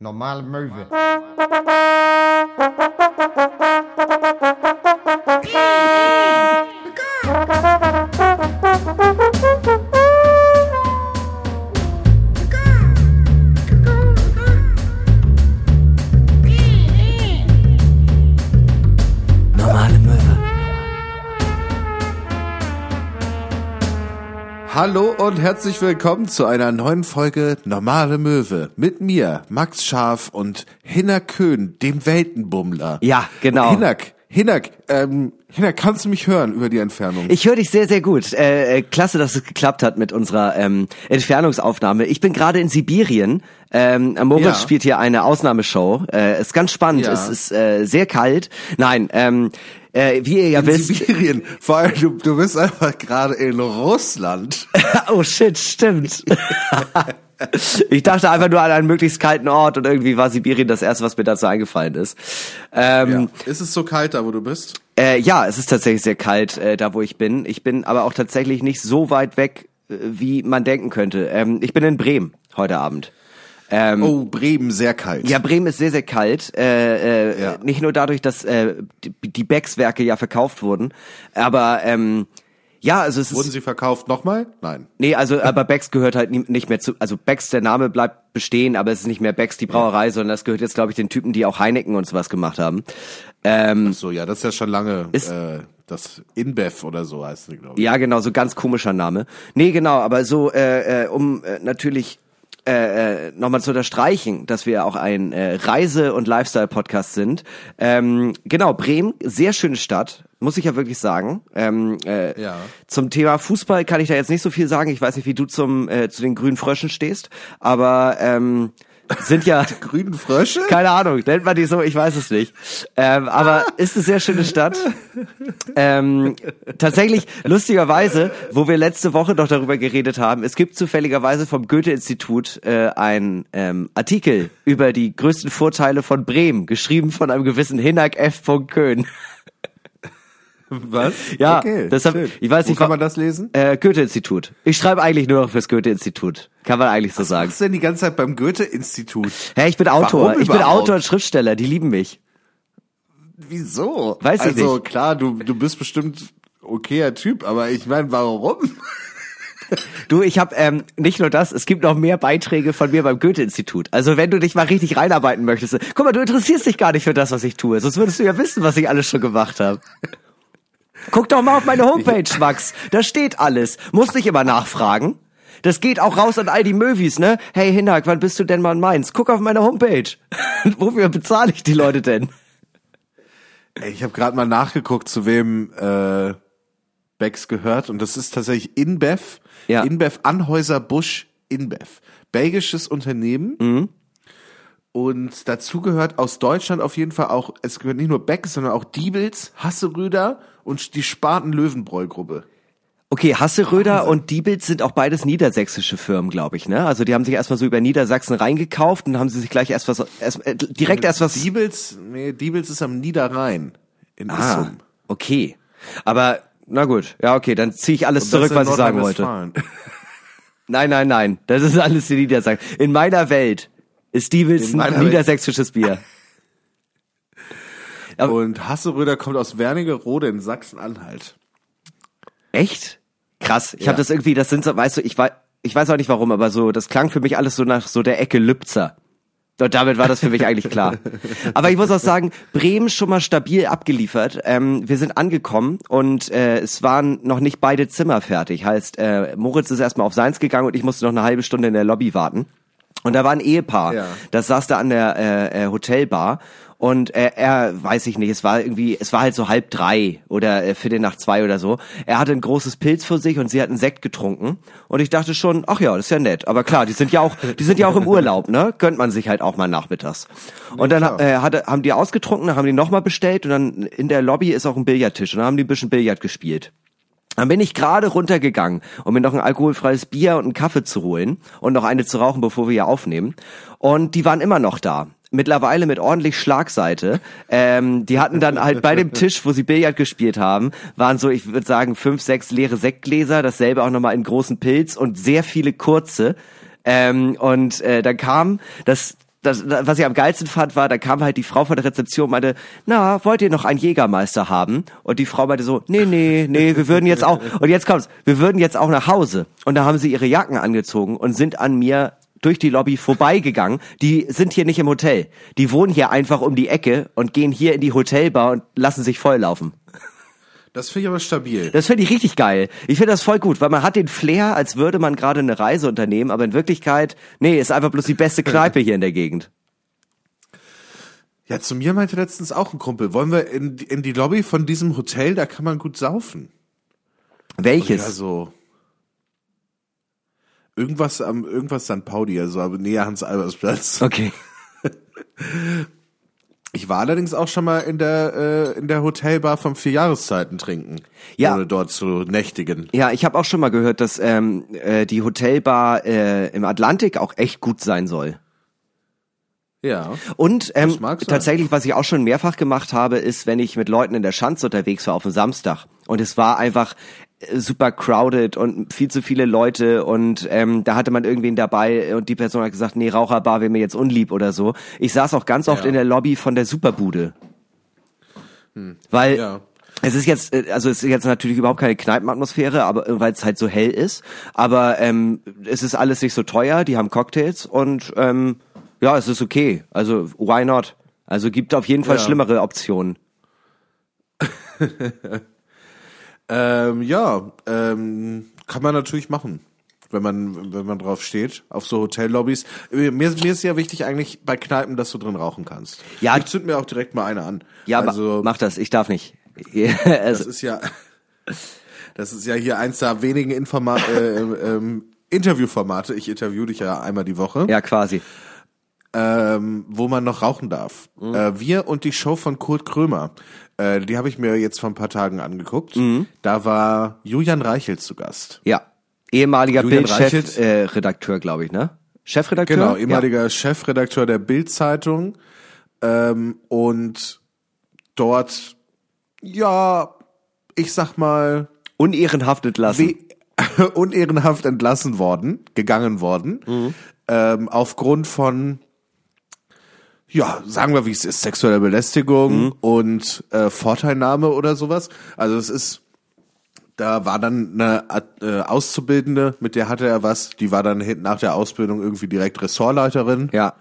Normale Möwe. Hallo und herzlich willkommen zu einer neuen Folge Normale Möwe. Mit mir, Max Scharf und Hinner Köhn, dem Weltenbummler. Ja, genau. Hinnack, Hinnack, ähm, Hinnack, kannst du mich hören über die Entfernung? Ich höre dich sehr, sehr gut. Äh, äh, klasse, dass es geklappt hat mit unserer ähm, Entfernungsaufnahme. Ich bin gerade in Sibirien. Ähm, Moritz Ja. spielt hier eine Ausnahmeshow. Äh, ist ganz spannend. Ja. Es ist äh, sehr kalt. Nein, ähm, äh, wie ihr ja in wisst. Sibirien. Vor allem, du, du bist einfach gerade in Russland. oh shit, stimmt. ich dachte einfach nur an einen möglichst kalten Ort und irgendwie war Sibirien das erste, was mir dazu eingefallen ist. Ähm, Ja. Ist es so kalt da, wo du bist? Äh, ja, es ist tatsächlich sehr kalt, äh, da wo ich bin. Ich bin aber auch tatsächlich nicht so weit weg, äh, wie man denken könnte. Ähm, ich bin in Bremen heute Abend. Ähm, Oh, Bremen, sehr kalt. Ja, Bremen ist sehr, sehr kalt. Äh, äh, Ja. Nicht nur dadurch, dass äh, die, die Becks-Werke ja verkauft wurden, aber ähm, ja, also es Wurden ist sie verkauft nochmal? Nein. nee, also aber Becks gehört halt nicht mehr zu. Also Becks, der Name bleibt bestehen, aber es ist nicht mehr Becks die Brauerei, sondern das gehört jetzt, glaube ich, den Typen, die auch Heineken und sowas gemacht haben. Ähm, So, ja, das ist ja schon lange, Ist- äh, das InBev oder so heißt sie, glaube ich. Ja, genau, so ganz komischer Name. Nee, genau, aber so, äh, äh, um äh, natürlich äh, äh, nochmal zu unterstreichen, dass wir auch ein äh, Reise- und Lifestyle-Podcast sind. Ähm, genau, Bremen, sehr schöne Stadt, muss ich ja wirklich sagen. Ähm, äh, Ja. Zum Thema Fußball kann ich da jetzt nicht so viel sagen. Ich weiß nicht, wie du zum äh, zu den grünen Fröschen stehst, aber ähm, sind ja Grünen Frösche? keine Ahnung, nennt man die so, ich weiß es nicht. Ähm, aber ist eine sehr schöne Stadt. Ähm, tatsächlich, lustigerweise, wo wir letzte Woche noch darüber geredet haben, es gibt zufälligerweise vom Goethe-Institut äh, einen ähm, Artikel über die größten Vorteile von Bremen, geschrieben von einem gewissen Hinnack F. Köhn. Was? Ja, okay, deshalb- schön. ich weiß Wo nicht, kann wa- man das lesen? Äh, Goethe-Institut. Ich schreibe eigentlich nur noch fürs Goethe-Institut. Kann man eigentlich so sagen. Was denn die ganze Zeit beim Goethe-Institut? Hä, ich bin Autor. Warum Ich bin überhaupt? Autor und Schriftsteller. Die lieben mich. Wieso? Weiß ich also, nicht. klar, du, du bist bestimmt okayer Typ, aber ich meine, warum? Du, ich habe ähm, nicht nur das, es gibt noch mehr Beiträge von mir beim Goethe-Institut. Also wenn du dich mal richtig reinarbeiten möchtest. Guck mal, du interessierst dich gar nicht für das, was ich tue. Sonst würdest du ja wissen, was ich alles schon gemacht habe. Guck doch mal auf meine Homepage, Max. Da steht alles. Musst nicht immer nachfragen. Das geht auch raus an all die Movies, ne? Hey Hinak, wann bist du denn mal in Mainz? Guck auf meine Homepage. Wofür bezahle ich die Leute denn? Ey, Ich habe gerade mal nachgeguckt, zu wem äh, Becks gehört und das ist tatsächlich InBev. Ja. InBev Anhäuser Busch InBev. Belgisches Unternehmen. Mhm. Und dazu gehört aus Deutschland auf jeden Fall auch, es gehört nicht nur Becks, sondern auch Diebels, Hasseröder und die Spaten-Löwenbräu-Gruppe. Okay, Hasseröder und Diebels sind auch beides niedersächsische Firmen, glaube ich, ne? Also die haben sich erstmal so über Niedersachsen reingekauft und haben sie sich gleich erst was erst, äh, direkt erst was Diebels, nee, Diebels ist am Niederrhein in Ah, Issum. okay. Aber na gut, ja okay, dann ziehe ich alles Und zurück, was ich sagen wollte. Nein, nein, nein, das ist alles in Niedersachsen. In meiner Welt ein Welt. niedersächsisches Bier. Und Hasseröder kommt aus Wernigerode in Sachsen-Anhalt. Echt? Krass. Ich Ja. habe das irgendwie, das sind so, weißt du, ich weiß, ich weiß auch nicht warum, aber so, das klang für mich alles so nach so der Ecke Lübzer. Und damit war das für mich eigentlich klar. Aber ich muss auch sagen, Bremen schon mal stabil abgeliefert. Ähm, wir sind angekommen und äh, es waren noch nicht beide Zimmer fertig. Heißt, äh, Moritz ist erstmal auf seins gegangen und ich musste noch eine halbe Stunde in der Lobby warten. Und da war ein Ehepaar, Ja. das saß da an der äh, äh, Hotelbar und äh, er, weiß ich nicht, es war irgendwie, es war halt so halb drei oder äh, Viertel nach zwei oder so. Er hatte ein großes Pilz vor sich und sie hat einen Sekt getrunken und ich dachte schon, ach ja, das ist ja nett. Aber klar, die sind ja auch, die sind ja auch im Urlaub, ne? Gönnt man sich halt auch mal nachmittags. Und dann äh, hatte, haben die ausgetrunken, dann haben die nochmal bestellt und dann in der Lobby ist auch ein Billardtisch und dann haben die ein bisschen Billard gespielt. Dann bin ich gerade runtergegangen, um mir noch ein alkoholfreies Bier und einen Kaffee zu holen und noch eine zu rauchen, bevor wir hier aufnehmen. Und die waren immer noch da. Mittlerweile mit ordentlich Schlagseite. Ähm, die hatten dann halt bei dem Tisch, wo sie Billard gespielt haben, waren so, ich würde sagen, fünf, sechs leere Sektgläser, dasselbe auch nochmal in großen Pilz und sehr viele kurze. Ähm, und äh, dann kam das das, was ich am geilsten fand, war, da kam halt die Frau von der Rezeption und meinte, na, wollt ihr noch einen Jägermeister haben? Und die Frau meinte so, nee, nee, nee, wir würden jetzt auch, und jetzt kommt's, wir würden jetzt auch nach Hause. Und da haben sie ihre Jacken angezogen und sind an mir durch die Lobby vorbeigegangen. Die sind hier nicht im Hotel. Die wohnen hier einfach um die Ecke und gehen hier in die Hotelbar und lassen sich volllaufen. Das finde ich aber stabil. Das finde ich richtig geil. Ich finde das voll gut, weil man hat den Flair, als würde man gerade eine Reise unternehmen, aber in Wirklichkeit, nee, ist einfach bloß die beste Kneipe hier in der Gegend. Ja, zu mir meinte letztens auch ein Kumpel, wollen wir in, in die Lobby von diesem Hotel, da kann man gut saufen. Welches? Ja, so. Irgendwas am, irgendwas St. Pauli, also aber näher Hans-Albers-Platz. Okay. Ich war allerdings auch schon mal in der, äh, in der Hotelbar vom vier Jahreszeiten trinken. Ja. Ohne dort zu nächtigen. Ja, ich habe auch schon mal gehört, dass ähm, äh, die Hotelbar äh, im Atlantik auch echt gut sein soll. Ja. Und ähm, tatsächlich, was ich auch schon mehrfach gemacht habe, ist, wenn ich mit Leuten in der Schanze unterwegs war auf dem Samstag. Und es war einfach super crowded und viel zu viele Leute und ähm, da hatte man irgendwen dabei und die Person hat gesagt, nee, Raucherbar wäre mir jetzt unlieb oder so. Ich saß auch ganz oft Ja. in der Lobby von der Superbude. Weil Hm. Ja. es ist jetzt, äh, also es ist jetzt natürlich überhaupt keine Kneipenatmosphäre, aber äh, weil es halt so hell ist. Aber ähm, es ist alles nicht so teuer, die haben Cocktails und ähm, ja, es ist okay. Also why not? Also gibt auf jeden Fall Ja. schlimmere Optionen. Ähm, ja, ähm, kann man natürlich machen, wenn man, wenn man drauf steht, auf so Hotellobbys. Mir, mir ist ja wichtig eigentlich bei Kneipen, dass du drin rauchen kannst. Ja. Ich zünd mir auch direkt mal eine an. Ja, aber also, mach das, ich darf nicht. das also, ist ja, das ist ja hier eins der wenigen Informa äh, ähm, Interviewformate. Ich interview dich ja einmal die Woche. ja, quasi. ähm, wo man noch rauchen darf. Mhm. Äh, wir und die Show von Kurt Krömer, äh, die habe ich mir jetzt vor ein paar Tagen angeguckt. Mhm. Da war Julian Reichelt zu Gast. Ja. Ehemaliger Julian Bildchef, Reichelt. äh, glaube ich, ne? Chefredakteur? Genau, Ja. ehemaliger Chefredakteur der Bild-Zeitung ähm, und dort, ja, ich sag mal, Unehrenhaft entlassen. unehrenhaft entlassen worden, gegangen worden, Mhm. ähm, aufgrund von, ja, sagen wir, wie es ist, sexueller Belästigung Mhm. und äh, Vorteilnahme oder sowas. Also es ist, da war dann eine äh, Auszubildende, mit der hatte er was, die war dann hinten nach der Ausbildung irgendwie direkt Ressortleiterin. Ja.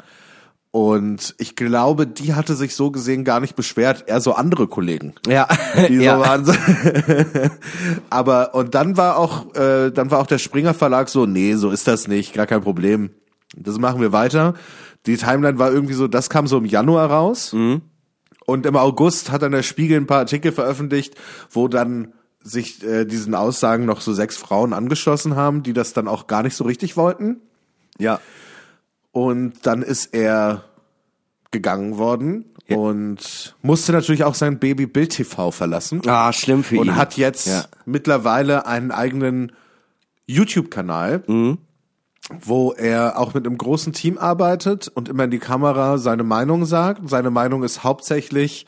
Und ich glaube, die hatte sich so gesehen gar nicht beschwert, eher so andere Kollegen. Ja. Die so ja. waren so Aber und dann war auch äh, dann war auch der Springer Verlag so, nee, so ist das nicht, gar kein Problem. Das machen wir weiter. Die Timeline war irgendwie so, das kam so im Januar raus. Und im August hat dann der Spiegel ein paar Artikel veröffentlicht, wo dann sich äh, diesen Aussagen noch so sechs Frauen angeschlossen haben, die das dann auch gar nicht so richtig wollten. ja. Und dann ist er gegangen worden und musste natürlich auch sein Baby Bild TV verlassen Ah, schlimm für ihn. und hat jetzt Ja. mittlerweile einen eigenen YouTube-Kanal, Mhm. Wo er auch mit einem großen Team arbeitet und immer in die Kamera seine Meinung sagt. Seine Meinung ist hauptsächlich,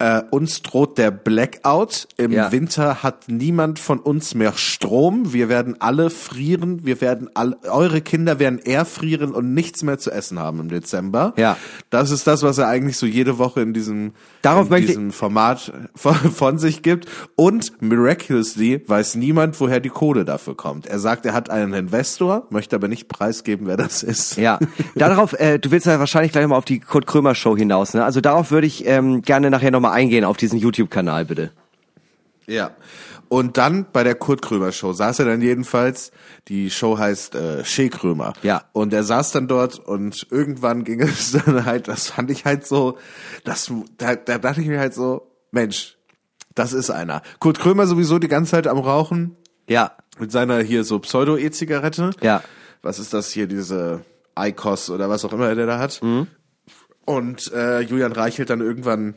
äh, uns droht der Blackout. Im Ja. Winter hat niemand von uns mehr Strom. Wir werden alle frieren. Wir werden alle, eure Kinder werden erfrieren und nichts mehr zu essen haben im Dezember. Ja. Das ist das, was er eigentlich so jede Woche in diesem, Darauf in diesem Format von, von sich gibt. Und miraculously weiß niemand, woher die Kohle dafür kommt. Er sagt, er hat einen Investor, möchte aber nicht preisgeben, wer das ist. Ja, darauf, äh, du willst ja wahrscheinlich gleich mal auf die Kurt Krömer Show hinaus, ne? Also darauf würde ich ähm, gerne nachher nochmal eingehen, auf diesen YouTube-Kanal, bitte. Ja. Und dann bei der Kurt Krömer Show saß er dann jedenfalls, die Show heißt äh, Shea Krömer. Ja. Und er saß dann dort und irgendwann ging es dann halt, das fand ich halt so, das, da, da dachte ich mir halt so, Mensch, das ist einer. Kurt Krömer sowieso die ganze Zeit am Rauchen Ja, mit seiner hier so Pseudo-E-Zigarette. ja. Was ist das hier, diese ICOS oder was auch immer der da hat. Mhm. Und äh, Julian Reichelt dann irgendwann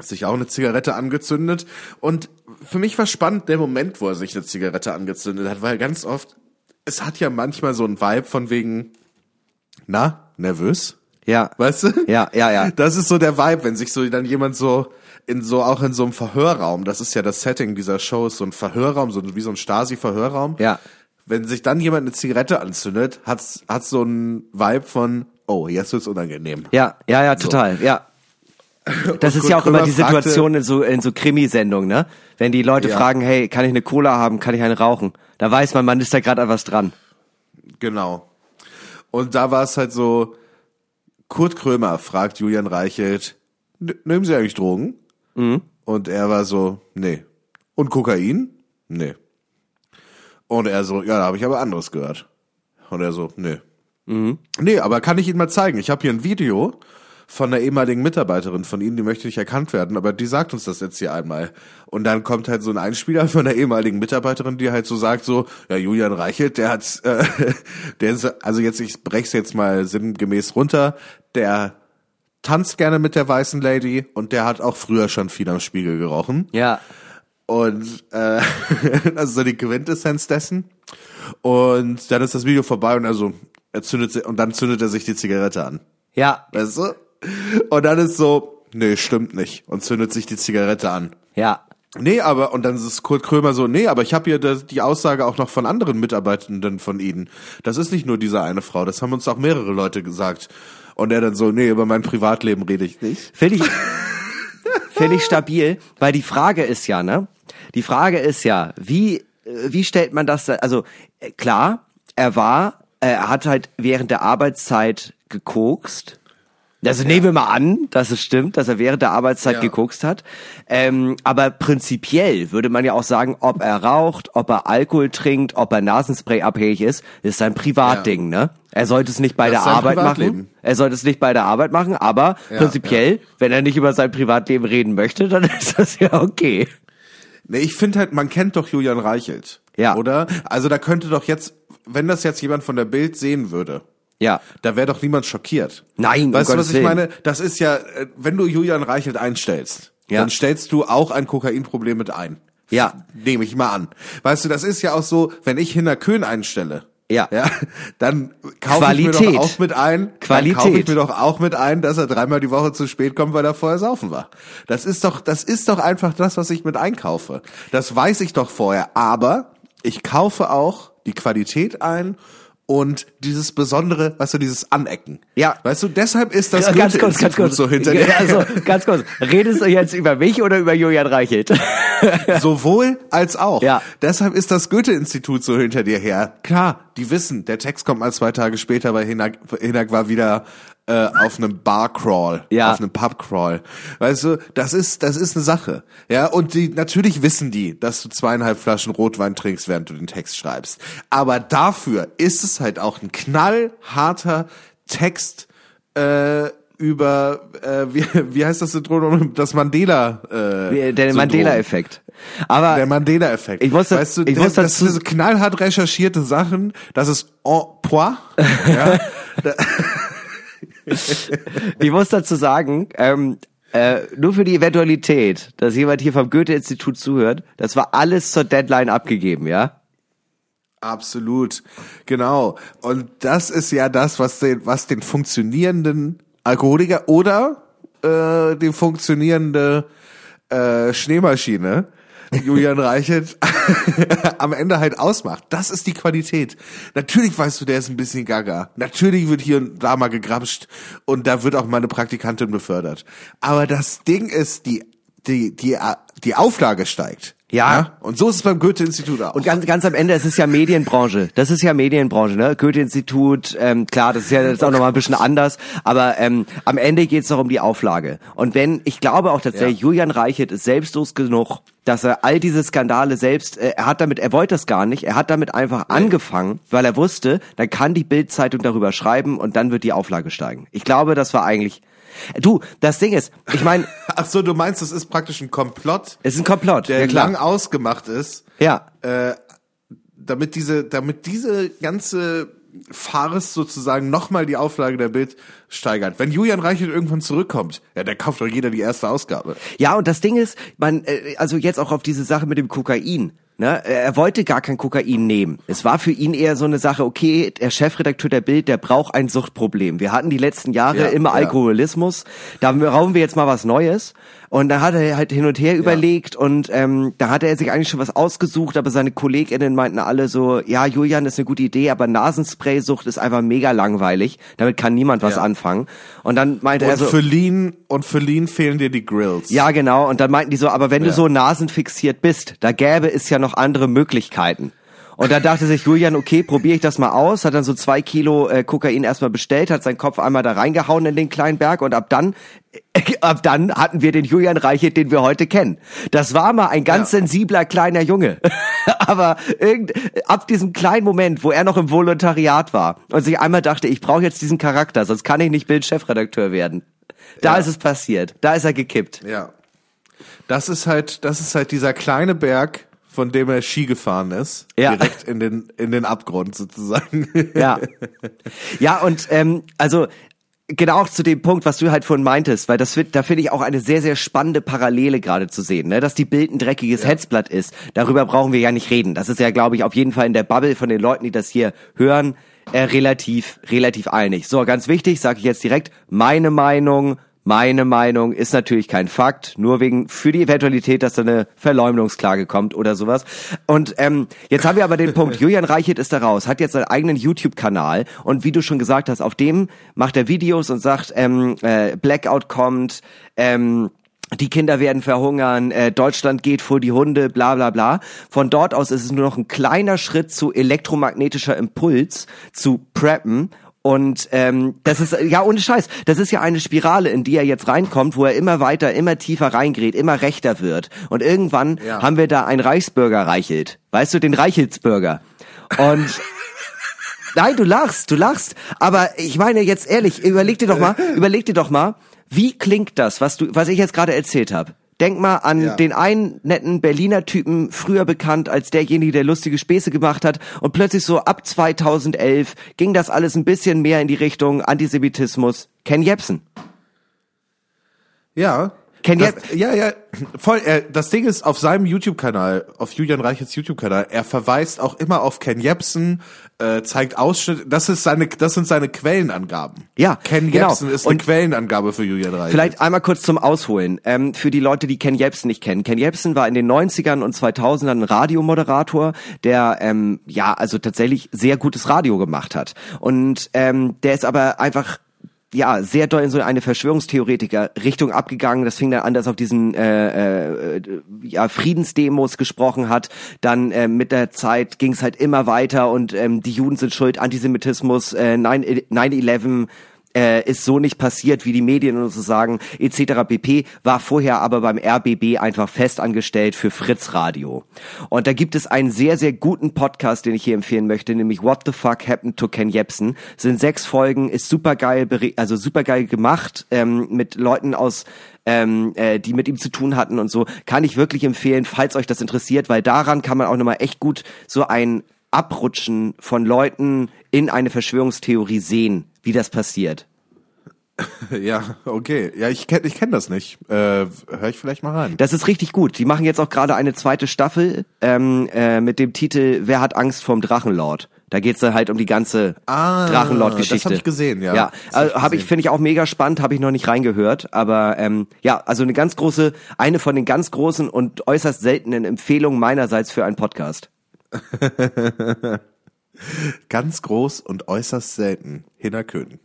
sich auch eine Zigarette angezündet. Und für mich war spannend der Moment, wo er sich eine Zigarette angezündet hat, weil ganz oft, es hat ja manchmal so ein Vibe von wegen, na, nervös? Ja. Weißt du? Ja, ja, ja. Das ist so der Vibe, wenn sich so dann jemand so in so auch in so einem Verhörraum, das ist ja das Setting dieser Show, ist so ein Verhörraum, so wie so ein Stasi-Verhörraum. Ja. Wenn sich dann jemand eine Zigarette anzündet, hat's hat's so ein Vibe von oh, jetzt wird's unangenehm. Ja, ja, ja, total, ja. Das ist ja auch immer Krömer die fragte- Situation in so, in so Krimisendungen, ne? Wenn die Leute Ja. fragen, hey, kann ich eine Cola haben, kann ich eine rauchen? Da weiß man, man ist da gerade an was dran. Genau. Und da war es halt so, Kurt Krömer fragt Julian Reichelt, "N- nehmen Sie eigentlich Drogen? Und er war so, nee. Und Kokain? Nee. Und er so, ja, da habe ich aber anderes gehört. Und er so, nee. Nee, aber kann ich Ihnen mal zeigen. Ich habe hier ein Video von einer ehemaligen Mitarbeiterin von Ihnen, die möchte nicht erkannt werden, aber die sagt uns das jetzt hier einmal. Und dann kommt halt so ein Einspieler von einer ehemaligen Mitarbeiterin, die halt so sagt so, ja, Julian Reichelt, der hat, äh, der ist, also jetzt, ich brech's jetzt mal sinngemäß runter, der tanzt gerne mit der weißen Lady und der hat auch früher schon viel am Spiegel gerochen. Ja. Und äh, das ist so die Quintessenz dessen. Und dann ist das Video vorbei und also er zündet und dann zündet er sich die Zigarette an. Ja, Weißt du? Und dann ist so, nee, stimmt nicht. Und zündet sich die Zigarette an. ja. Nee, aber, und dann ist Kurt Krömer so, nee, aber ich habe hier das, die Aussage auch noch von anderen Mitarbeitenden von Ihnen. Das ist nicht nur diese eine Frau, das haben uns auch mehrere Leute gesagt. Und er dann so, nee, über mein Privatleben rede ich nicht. Finde ich, finde ich stabil, weil die Frage ist ja, ne? Die Frage ist ja, wie, wie stellt man das, da- also, klar, er war, er hat halt während der Arbeitszeit gekokst. Also nehmen wir mal an, dass es stimmt, dass er während der Arbeitszeit Ja. gekokst hat. Ähm, aber prinzipiell würde man ja auch sagen, ob er raucht, ob er Alkohol trinkt, ob er Nasenspray abhängig ist, ist sein Privatding, ne? Er sollte es nicht bei Das der Arbeit Privatleben. machen. Er sollte es nicht bei der Arbeit machen, aber Ja, prinzipiell, wenn er nicht über sein Privatleben reden möchte, dann ist das ja okay. Nee, ich finde halt, man kennt doch Julian Reichelt. Ja. Oder? Also da könnte doch jetzt, wenn das jetzt jemand von der Bild sehen würde, Ja. da wäre doch niemand schockiert. Nein, um weißt du, Gottes was ich Willen. meine? Das ist ja, äh, wenn du Julian Reichelt einstellst, Ja. dann stellst du auch ein Kokainproblem mit ein. Ja. Nehme ich mal an. Weißt du, das ist ja auch so, wenn ich Hinner Köhn einstelle, Ja. ja, dann kaufe ich mir doch auch mit ein, Qualität. dann kaufe ich mir doch auch mit ein, dass er dreimal die Woche zu spät kommt, weil er vorher saufen war. Das ist doch, das ist doch einfach das, was ich mit einkaufe. Das weiß ich doch vorher. Aber ich kaufe auch die Qualität ein und dieses besondere, weißt du, dieses Anecken. Ja. Weißt du, deshalb ist das Ja, ganz kurz, ganz Goethe-Institut kurz. so hinter dir. Also, ganz kurz. Redest du jetzt über mich oder über Julian Reichelt? Sowohl als auch. Ja. Deshalb ist das Goethe-Institut so hinter dir her. Klar, die wissen, der Text kommt mal zwei Tage später, weil Hinak, Hinak war wieder äh, auf einem Bar-Crawl, Ja. auf einem Pub-Crawl. Weißt du, das ist, das ist eine Sache. Ja, und die, natürlich wissen die, dass du zweieinhalb Flaschen Rotwein trinkst, während du den Text schreibst. Aber dafür ist es halt auch ein knallharter Text, äh, über äh, wie, wie heißt das Syndrom? Das Mandela äh, Der Syndrom. Mandela-Effekt. Aber Der Mandela-Effekt. Ich muss weißt du, ich der, muss das sind knallhart recherchierte Sachen, das ist en point. ja, ich muss dazu sagen, ähm, äh, nur für die Eventualität, dass jemand hier vom Goethe-Institut zuhört, das war alles zur Deadline abgegeben, ja? absolut. Genau. Und das ist ja das, was den, was den funktionierenden Alkoholiker oder äh, die funktionierende äh, Schneemaschine Julian Reichelt am Ende halt ausmacht. Das ist die Qualität. Natürlich weißt du, der ist ein bisschen gaga. Natürlich wird hier und da mal gegrapscht und da wird auch mal eine Praktikantin befördert. Aber das Ding ist, die, die, die, die Auflage steigt. Ja. Und so ist es beim Goethe-Institut auch. Und ganz, ganz am Ende, es ist ja Medienbranche. Das ist ja Medienbranche, ne? Goethe-Institut, ähm, klar, das ist ja jetzt auch nochmal ein bisschen anders, aber ähm, am Ende geht es doch um die Auflage. Und wenn, ich glaube auch tatsächlich, Ja. Julian Reichelt ist selbstlos genug, dass er all diese Skandale selbst, äh, er hat damit, er wollte das gar nicht, er hat damit einfach angefangen, weil er wusste, dann kann die Bild-Zeitung darüber schreiben und dann wird die Auflage steigen. Ich glaube, das war eigentlich, du, das Ding ist, ich meine, Ach so, du meinst, es ist praktisch ein Komplott, es ist ein Komplott, der ja klar. lang ausgemacht ist, ja, äh, damit diese, damit diese ganze Farce sozusagen nochmal die Auflage der Bild steigert. Wenn Julian Reichelt irgendwann zurückkommt, ja, dann kauft doch jeder die erste Ausgabe. Ja, und das Ding ist, man, äh, also jetzt auch auf diese Sache mit dem Kokain, Ne? Er wollte gar kein Kokain nehmen. Es war für ihn eher so eine Sache, okay, der Chefredakteur der Bild, der braucht ein Suchtproblem. Wir hatten die letzten Jahre Ja, immer ja. Alkoholismus. Da brauchen wir jetzt mal was Neues. Und da hat er halt hin und her überlegt und ähm, da hatte er sich eigentlich schon was ausgesucht, aber seine KollegInnen meinten alle so, ja, Julian ist eine gute Idee, aber Nasenspray-Sucht ist einfach mega langweilig. Damit kann niemand was Ja. anfangen. Und dann meinte er Und so, für Lean und für Lean fehlen dir die Grills. ja, genau. Und dann meinten die so, aber wenn du Ja. so nasenfixiert bist, da gäbe es ja noch andere Möglichkeiten. Und da dachte sich Julian, okay, probiere ich das mal aus, hat dann so zwei Kilo äh, Kokain erstmal bestellt, hat seinen Kopf einmal da reingehauen in den kleinen Berg und ab dann, ab dann hatten wir den Julian Reichelt, den wir heute kennen. Das war mal ein ganz Ja. sensibler kleiner Junge. Aber irgend, ab diesem kleinen Moment, wo er noch im Volontariat war und sich einmal dachte, ich brauche jetzt diesen Charakter, sonst kann ich nicht Bild-Chefredakteur werden. Da Ja. ist es passiert. Da ist er gekippt. Ja. Das ist halt, das ist halt dieser kleine Berg, von dem er Ski gefahren ist. Ja. Direkt in den, in den Abgrund sozusagen. Ja. Ja, und ähm, also genau auch zu dem Punkt, was du halt vorhin meintest, weil das wird, da finde ich auch eine sehr, sehr spannende Parallele gerade zu sehen, ne? dass die Bild ein dreckiges Hetzblatt ist. Darüber brauchen wir ja nicht reden. Das ist ja, glaube ich, auf jeden Fall in der Bubble von den Leuten, die das hier hören, äh, relativ, relativ einig. So, ganz wichtig, sage ich jetzt direkt, meine Meinung, meine Meinung ist natürlich kein Fakt, nur wegen für die Eventualität, dass da eine Verleumdungsklage kommt oder sowas. Und ähm, jetzt haben wir aber den Punkt, Julian Reichelt ist da raus, hat jetzt seinen eigenen YouTube-Kanal und wie du schon gesagt hast, auf dem macht er Videos und sagt, ähm, äh, Blackout kommt, ähm, die Kinder werden verhungern, äh, Deutschland geht vor die Hunde, bla bla bla. Von dort aus ist es nur noch ein kleiner Schritt zu elektromagnetischer Impuls, zu Preppen. Und ähm, das ist, ja ohne Scheiß, das ist ja eine Spirale, in die er jetzt reinkommt, wo er immer weiter, immer tiefer reingerät, immer rechter wird. Und irgendwann Ja. haben wir da einen Reichsbürger Reichelt. Weißt du, den Reichelsbürger. Und Nein, du lachst, du lachst. Aber ich meine jetzt ehrlich, überleg dir doch mal, überleg dir doch mal, wie klingt das, was du, was ich jetzt gerade erzählt habe? Denk mal an Ja. den einen netten Berliner Typen, früher bekannt als derjenige, der lustige Späße gemacht hat. Und plötzlich so ab 2011 ging das alles ein bisschen mehr in die Richtung Antisemitismus. Ken Jebsen. Ja. Ken das, ja, ja, voll. Er, das Ding ist, auf seinem YouTube-Kanal, auf Julian Reichels YouTube-Kanal, er verweist auch immer auf Ken Jebsen, äh, zeigt Ausschnitte, das ist seine, das sind seine Quellenangaben. Ja, Ken genau. Jebsen ist eine Und- Quellenangabe für Julian Reichelt. Vielleicht einmal kurz zum Ausholen. Ähm, für die Leute, die Ken Jebsen nicht kennen. Ken Jebsen war in den 90ern und 2000ern ein Radiomoderator, der ähm, ja also tatsächlich sehr gutes Radio gemacht hat. Und ähm, der ist aber einfach ja, sehr doll in so eine Verschwörungstheoretiker-Richtung abgegangen. Das fing dann an, dass er auf diesen äh, äh, ja, Friedensdemos gesprochen hat. Dann äh, mit der Zeit ging es halt immer weiter und ähm, die Juden sind schuld, Antisemitismus, äh, 9 9-11 äh, ist so nicht passiert, wie die Medien uns so sagen, etc. pp. War vorher aber beim RBB einfach festangestellt für Fritz Radio. Und da gibt es einen sehr, sehr guten Podcast, den ich hier empfehlen möchte, nämlich What the Fuck Happened to Ken Jebsen. Sind sechs Folgen, ist super geil, also super geil gemacht, ähm, mit Leuten aus ähm, äh, die mit ihm zu tun hatten und so, kann ich wirklich empfehlen, falls euch das interessiert, weil daran kann man auch nochmal echt gut so ein Abrutschen von Leuten in eine Verschwörungstheorie sehen, wie das passiert. ja, okay. Ja, ich kenne ich kenn das nicht. Äh, hör ich vielleicht mal rein. Das ist richtig gut. Die machen jetzt auch gerade eine zweite Staffel ähm, äh, mit dem Titel Wer hat Angst vorm Drachenlord? Da geht's dann halt um die ganze Ah, Drachenlord-Geschichte. das hab ich gesehen, ja. Ja, also, ich habe ich finde ich auch mega spannend, habe ich noch nicht reingehört, aber ähm, ja, also eine ganz große, eine von den ganz großen und äußerst seltenen Empfehlungen meinerseits für einen Podcast. Ganz groß und äußerst selten. Hinner Köhn.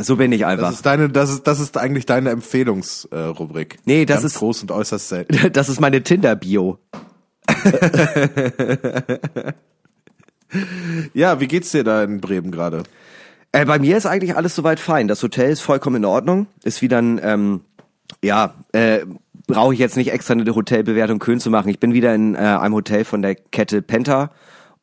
So bin ich Das einfach. ist deine, das ist, das ist eigentlich deine Empfehlungsrubrik. Äh. Nee, das Ganz ist- groß und äußerst selten. Das ist meine Tinder-Bio. Ja, wie geht's dir da in Bremen gerade? Äh, bei mir ist eigentlich alles soweit fein. Das Hotel ist vollkommen in Ordnung. Ist wieder ein, ähm, ja, äh, brauche ich jetzt nicht extra eine Hotelbewertung Köln zu machen. Ich bin wieder in äh, einem Hotel von der Kette Penta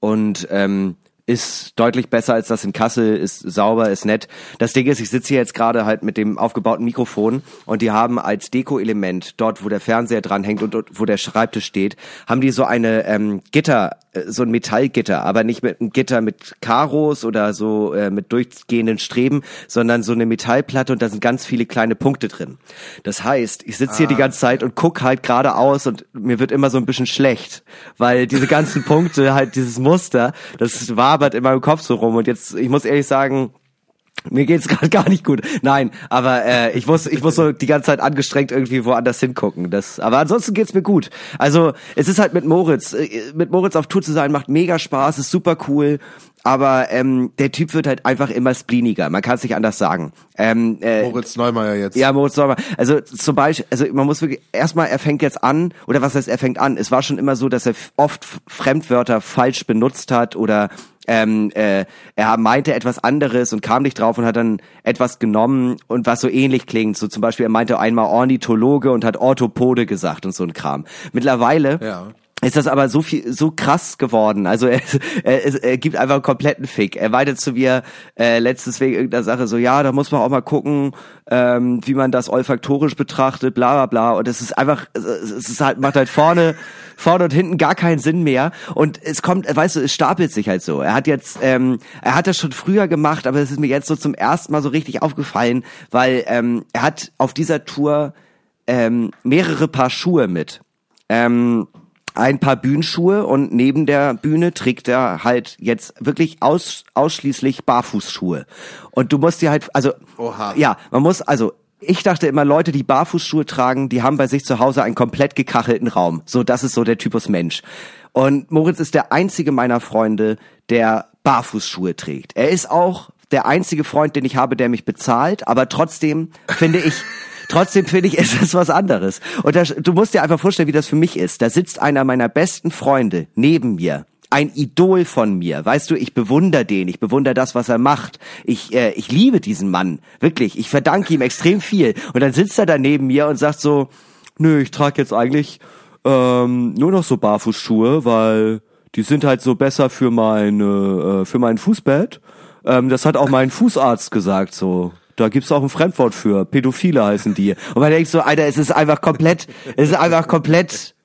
und ähm, ist deutlich besser als das in Kassel, ist sauber, ist nett. Das Ding ist, ich sitze hier jetzt gerade halt mit dem aufgebauten Mikrofon und die haben als Deko-Element dort, wo der Fernseher dran hängt und dort, wo der Schreibtisch steht, haben die so eine ähm, Gitter, äh, so ein Metallgitter, aber nicht mit einem Gitter mit Karos oder so äh, mit durchgehenden Streben, sondern so eine Metallplatte und da sind ganz viele kleine Punkte drin. Das heißt, ich sitze hier die ganze Zeit und guck halt geradeaus und mir wird immer so ein bisschen schlecht, weil diese ganzen Punkte, halt dieses Muster, das war wabert in meinem Kopf so rum und jetzt, ich muss ehrlich sagen, mir geht's gerade gar nicht gut. Nein, aber äh, ich muss ich muss so die ganze Zeit angestrengt irgendwie woanders hingucken. Das aber ansonsten geht's mir gut. Also, es ist halt mit Moritz äh, mit Moritz auf Tour zu sein macht mega Spaß, ist super cool. Aber ähm, der Typ wird halt einfach immer spleeniger. Man kann es nicht anders sagen. Ähm, äh, Moritz Neumeier jetzt. Ja, Moritz Neumeier. Also zum Beispiel, also man muss wirklich erstmal, er fängt jetzt an, oder was heißt, er fängt an? Es war schon immer so, dass er oft Fremdwörter falsch benutzt hat oder ähm, äh, er meinte etwas anderes und kam nicht drauf und hat dann etwas genommen und was so ähnlich klingt. So zum Beispiel, er meinte einmal Ornithologe und hat Orthopode gesagt und so ein Kram. Mittlerweile ja ist das aber so viel so krass geworden. Also er, er, er gibt einfach einen kompletten Fick. Er meinte zu mir äh, letztes wegen irgendeiner Sache so, ja, da muss man auch mal gucken, ähm, wie man das olfaktorisch betrachtet, bla bla bla. Und es ist einfach, es ist halt, macht halt vorne, vorne und hinten gar keinen Sinn mehr. Und es kommt, weißt du, es stapelt sich halt so. Er hat jetzt, ähm, er hat das schon früher gemacht, aber es ist mir jetzt so zum ersten Mal so richtig aufgefallen, weil ähm, er hat auf dieser Tour ähm, mehrere Paar Schuhe mit. Ähm, ein paar Bühnenschuhe und neben der Bühne trägt er halt jetzt wirklich aus, ausschließlich Barfußschuhe. Und du musst dir halt, also, Oha. ja, man muss, also, ich dachte immer, Leute, die Barfußschuhe tragen, die haben bei sich zu Hause einen komplett gekachelten Raum. So, das ist so der Typus Mensch. Und Moritz ist der einzige meiner Freunde, der Barfußschuhe trägt. Er ist auch der einzige Freund, den ich habe, der mich bezahlt, aber trotzdem finde ich, Trotzdem finde ich, ist das was anderes. Und das, du musst dir einfach vorstellen, wie das für mich ist. Da sitzt einer meiner besten Freunde neben mir ein Idol von mir. Weißt du, ich bewundere den, ich bewundere das, was er macht. Ich, äh, ich liebe diesen Mann, wirklich. Ich verdanke ihm extrem viel. Und dann sitzt er da neben mir und sagt so, nö, ich trage jetzt eigentlich ähm, nur noch so Barfußschuhe, weil die sind halt so besser für meine, äh, für mein Fußbett. Ähm, das hat auch mein Fußarzt gesagt, so. Da gibt's auch ein Fremdwort für. Pädophile heißen die. Und man denkt so, Alter, es ist einfach komplett, es ist einfach komplett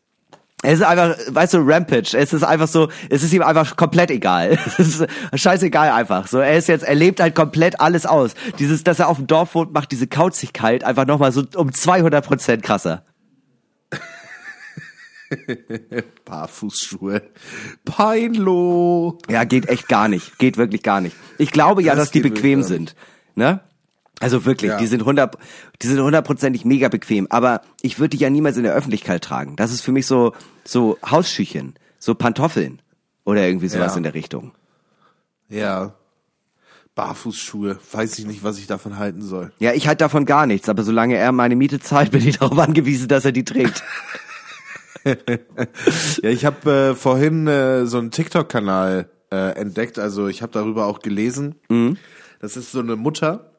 es ist einfach, weißt du, Rampage. Es ist einfach so, es ist ihm einfach komplett egal. Es ist scheißegal einfach. So, er ist jetzt, er lebt halt komplett alles aus. Dieses, dass er auf dem Dorf wohnt, macht diese Kauzigkeit einfach nochmal so um 200 Prozent krasser. Barfußschuhe. Peinlo. Ja, geht echt gar nicht. Geht wirklich gar nicht. Ich glaube ja, das dass die bequem sind. Ne? Also wirklich, ja. die sind hundert, die sind hundertprozentig mega bequem. Aber ich würde die ja niemals in der Öffentlichkeit tragen. Das ist für mich so, so Hausschüchen, so Pantoffeln oder irgendwie sowas ja. in der Richtung. Ja. Barfußschuhe, weiß ich nicht, was ich davon halten soll. Ja, ich halte davon gar nichts, aber solange er meine Miete zahlt, bin ich darauf angewiesen, dass er die trägt. ja, ich habe äh, vorhin äh, so einen TikTok-Kanal äh, entdeckt, also ich habe darüber auch gelesen. Mhm. Das ist so eine Mutter,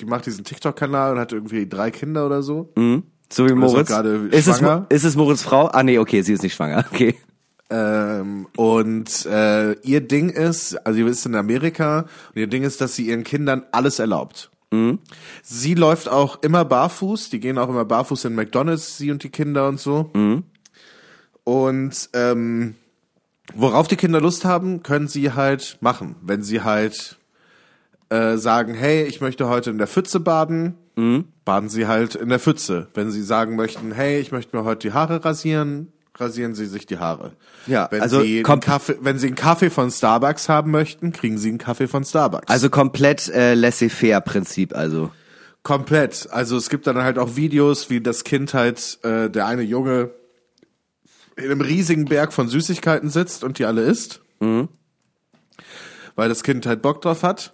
die macht diesen TikTok-Kanal und hat irgendwie drei Kinder oder so. Mhm. So wie Moritz. Ist, ist, es, ist es Moritz Frau? Ah nee, okay, sie ist nicht schwanger. Okay. Ähm, und äh, ihr Ding ist, also ihr wisst in Amerika, und ihr Ding ist, dass sie ihren Kindern alles erlaubt. Mhm. Sie läuft auch immer barfuß, die gehen auch immer barfuß in McDonalds, sie und die Kinder und so. Mhm. Und ähm, worauf die Kinder Lust haben, können sie halt machen. Wenn sie halt äh, sagen, hey, ich möchte heute in der Pfütze baden, mhm. baden sie halt in der Pfütze. Wenn sie sagen möchten, hey, ich möchte mir heute die Haare rasieren, rasieren sie sich die Haare. Ja, wenn also sie einen Kaffee, wenn sie einen Kaffee von Starbucks haben möchten, kriegen sie einen Kaffee von Starbucks. Also komplett äh, laissez-faire Prinzip, also. Komplett. Also es gibt dann halt auch Videos, wie das Kind halt, äh, der eine Junge in einem riesigen Berg von Süßigkeiten sitzt und die alle isst. Mhm. Weil das Kind halt Bock drauf hat.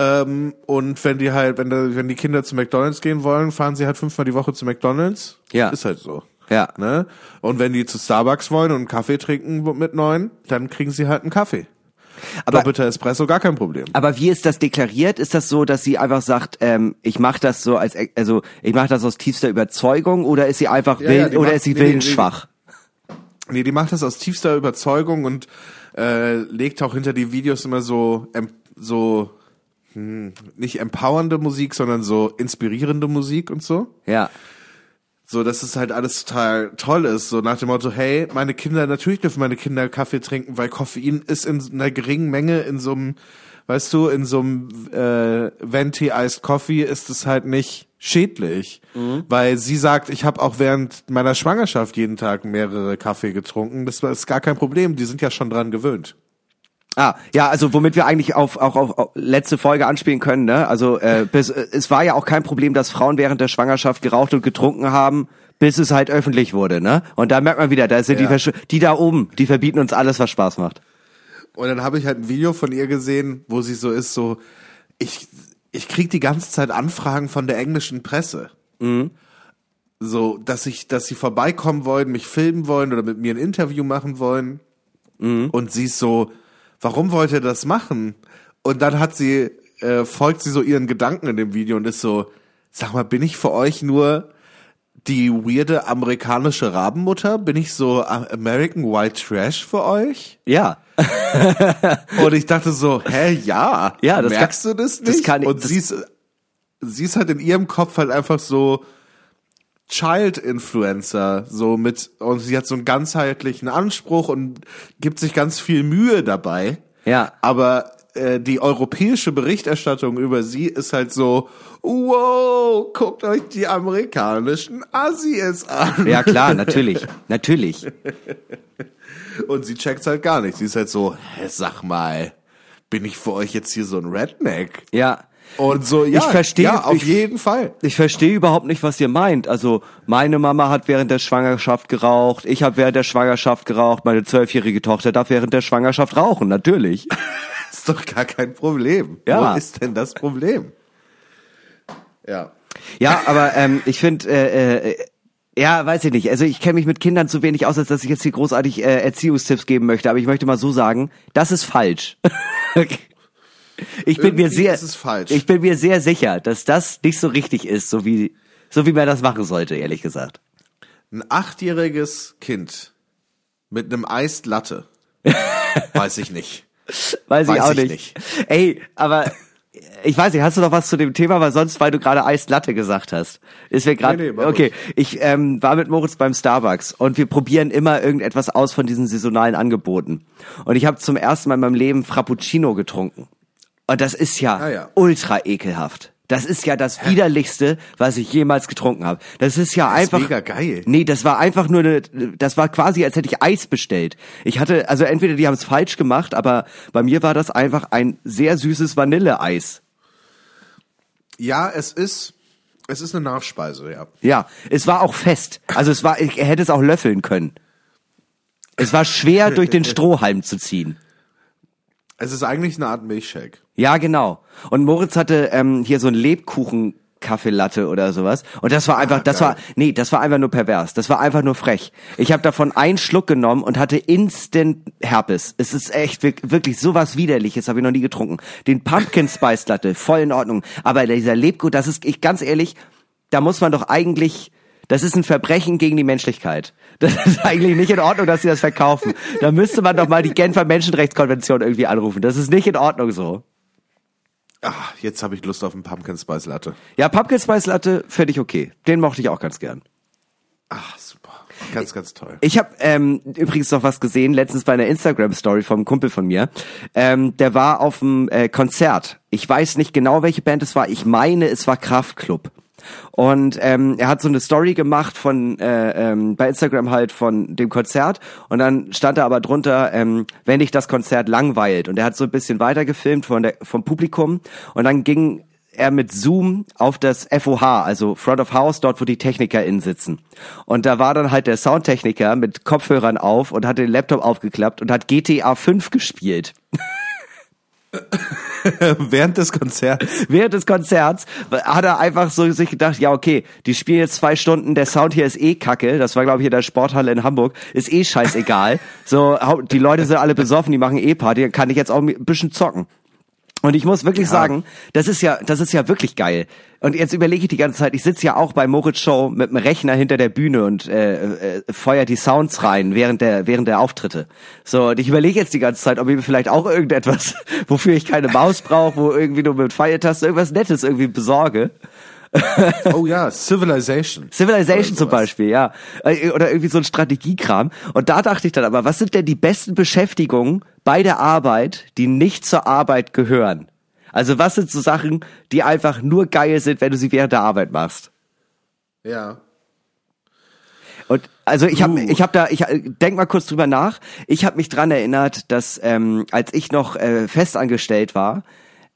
Ähm, und wenn die halt, wenn, da, wenn die Kinder zu McDonalds gehen wollen, fahren sie halt fünfmal die Woche zu McDonalds. Ja. Ist halt so. Ja. Ne? Und wenn die zu Starbucks wollen und einen Kaffee trinken mit neun, dann kriegen sie halt einen Kaffee. Aber Doppelter Espresso gar kein Problem. Aber wie ist das deklariert? Ist das so, dass sie einfach sagt, ähm, ich mache das so als also ich mache das aus tiefster Überzeugung oder ist sie einfach ja, wild ja, oder macht, ist sie nee, willensschwach? Nee, nee, die macht das aus tiefster Überzeugung und äh, legt auch hinter die Videos immer so, em- so hm, nicht empowernde Musik, sondern so inspirierende Musik und so. Ja. So, dass es halt alles total toll ist. So nach dem Motto, hey, meine Kinder, natürlich dürfen meine Kinder Kaffee trinken, weil Koffein ist in einer geringen Menge in so einem, weißt du, in so einem äh, Venti Iced Coffee ist es halt nicht schädlich. Weil sie sagt, ich habe auch während meiner Schwangerschaft jeden Tag mehrere Kaffee getrunken. Das war- ist gar kein Problem. Die sind ja schon dran gewöhnt. Ah, ja, also womit wir eigentlich auf, auch auf, auf letzte Folge anspielen können, ne? Also äh, bis, äh, es war ja auch kein Problem, dass Frauen während der Schwangerschaft geraucht und getrunken haben, bis es halt öffentlich wurde, ne? Und da merkt man wieder, da sind die Ja. Versch die da oben, die verbieten uns alles, was Spaß macht. Und dann habe ich halt ein Video von ihr gesehen, wo sie so ist, so, ich, ich krieg die ganze Zeit Anfragen von der englischen Presse. So, dass ich, dass sie vorbeikommen wollen, mich filmen wollen oder mit mir ein Interview machen wollen. Und sie ist so, warum wollt ihr das machen? Und dann hat sie, äh, folgt sie so ihren Gedanken in dem Video und ist so, sag mal, bin ich für euch nur die weirde amerikanische Rabenmutter? Bin ich so American White Trash für euch? Ja. Und ich dachte so, hä, ja. Ja, das merkst kann- du das das nicht? kann ich- und das- sie ist, sie ist halt in ihrem Kopf halt einfach so Child Influencer, so mit, und sie hat so einen ganzheitlichen Anspruch und gibt sich ganz viel Mühe dabei. Ja. Aber äh, die europäische Berichterstattung über sie ist halt so, wow, guckt euch die amerikanischen Assis an. Ja, klar, natürlich. Natürlich. Und sie checkt's halt gar nicht. Sie ist halt so, hä, sag mal, bin ich für euch jetzt hier so ein Redneck? Ja. Und so, ja, Ich verstehe- ja, auf ich- jeden Fall. Ich verstehe überhaupt nicht, was ihr meint. Also meine Mama hat während der Schwangerschaft geraucht, ich habe während der Schwangerschaft geraucht, meine zwölfjährige Tochter darf während der Schwangerschaft rauchen, natürlich. Ist doch gar kein Problem. Ja. Wo ist denn das Problem? Ja. Ja, aber ähm, ich finde, äh, äh, ja, weiß ich nicht. Also ich kenne mich mit Kindern zu wenig aus, als dass ich jetzt hier großartig äh, Erziehungstipps geben möchte. Aber ich möchte mal so sagen, das ist falsch. ich bin mir sehr, ich bin mir sehr sicher, dass das nicht so richtig ist, so wie so wie man das machen sollte, ehrlich gesagt. Ein achtjähriges Kind mit einem Eis Latte. Weiß ich nicht. Weiß, ich Weiß auch ich nicht. nicht. Ey, aber ich weiß nicht, hast du noch was zu dem Thema, weil sonst, weil du gerade Eislatte gesagt hast, ist mir gerade Nee, nee, okay. Ich ähm, war mit Moritz beim Starbucks und wir probieren immer irgendetwas aus von diesen saisonalen Angeboten. Und ich habe zum ersten Mal in meinem Leben Frappuccino getrunken. Und das ist ja, Ah, ja. ultra ekelhaft. Das ist ja das widerlichste, was ich jemals getrunken habe. Das ist ja ist einfach mega geil. Nee, das war einfach nur eine, das war quasi, als hätte ich Eis bestellt. Ich hatte, also entweder die haben es falsch gemacht, aber bei mir war das einfach ein sehr süßes Vanilleeis. Ja, es ist, es ist eine Nachspeise, ja. Ja, es war auch fest. Also es war, ich hätte es auch löffeln können. Es war schwer durch den Strohhalm zu ziehen. Es ist eigentlich eine Art Milchshake. Ja, genau. Und Moritz hatte ähm, hier so ein Lebkuchen Kaffeelatte oder sowas und das war einfach das geil. war nee das war einfach nur pervers das war einfach nur frech ich habe davon einen Schluck genommen und hatte instant Herpes es ist echt wirk- wirklich sowas widerliches habe ich noch nie getrunken den Pumpkin Spice Latte voll in Ordnung aber dieser Lebkuchen das ist ich ganz ehrlich da muss man doch eigentlich das ist ein Verbrechen gegen die Menschlichkeit. Das ist eigentlich nicht in Ordnung, dass sie das verkaufen. Da müsste man doch mal die Genfer Menschenrechtskonvention irgendwie anrufen. Das ist nicht in Ordnung so. Ah, jetzt habe ich Lust auf einen Pumpkin Spice Latte. Ja, Pumpkin Spice Latte finde ich okay. Den mochte ich auch ganz gern. Ah, super. Ganz, ganz toll. Ich habe ähm, übrigens noch was gesehen, letztens bei einer Instagram-Story vom Kumpel von mir. Ähm, der war auf dem äh, Konzert. Ich weiß nicht genau, welche Band es war. Ich meine, es war Kraftklub. Und ähm, er hat so eine Story gemacht von äh, ähm, bei Instagram halt von dem Konzert und dann stand da aber drunter, ähm, wenn dich das Konzert langweilt. Und er hat so ein bisschen weiter gefilmt von der, vom Publikum und dann ging er mit Zoom auf das FOH, also Front of House, dort wo die TechnikerInnen sitzen. Und da war dann halt der Soundtechniker mit Kopfhörern auf und hat den Laptop aufgeklappt und hat GTA 5 gespielt. Während des Konzerts. Während des Konzerts hat er einfach so sich gedacht, ja okay, die spielen jetzt zwei Stunden, der Sound hier ist eh kacke, das war glaube ich in der Sporthalle in Hamburg, ist eh scheißegal. so, die Leute sind alle besoffen, die machen eh Party, kann ich jetzt auch ein bisschen zocken. Und ich muss wirklich ja. sagen, das ist ja, das ist ja wirklich geil. Und jetzt überlege ich die ganze Zeit, ich sitze ja auch bei Moritz Show mit dem Rechner hinter der Bühne und äh, äh, feuer die Sounds rein während der während der Auftritte. So, und ich überlege jetzt die ganze Zeit, ob ich mir vielleicht auch irgendetwas, wofür ich keine Maus brauche, wo irgendwie nur mit Pfeiltaste irgendwas Nettes irgendwie besorge. oh ja, Civilization. Civilization zum Beispiel, ja. Äh, oder irgendwie so ein Strategiekram. Und da dachte ich dann aber, was sind denn die besten Beschäftigungen bei der Arbeit, die nicht zur Arbeit gehören? Also was sind so Sachen, die einfach nur geil sind, wenn du sie während der Arbeit machst? Ja. Und also ich habe ich habe da ich denk mal kurz drüber nach. Ich habe mich dran erinnert, dass ähm, als ich noch äh, festangestellt war,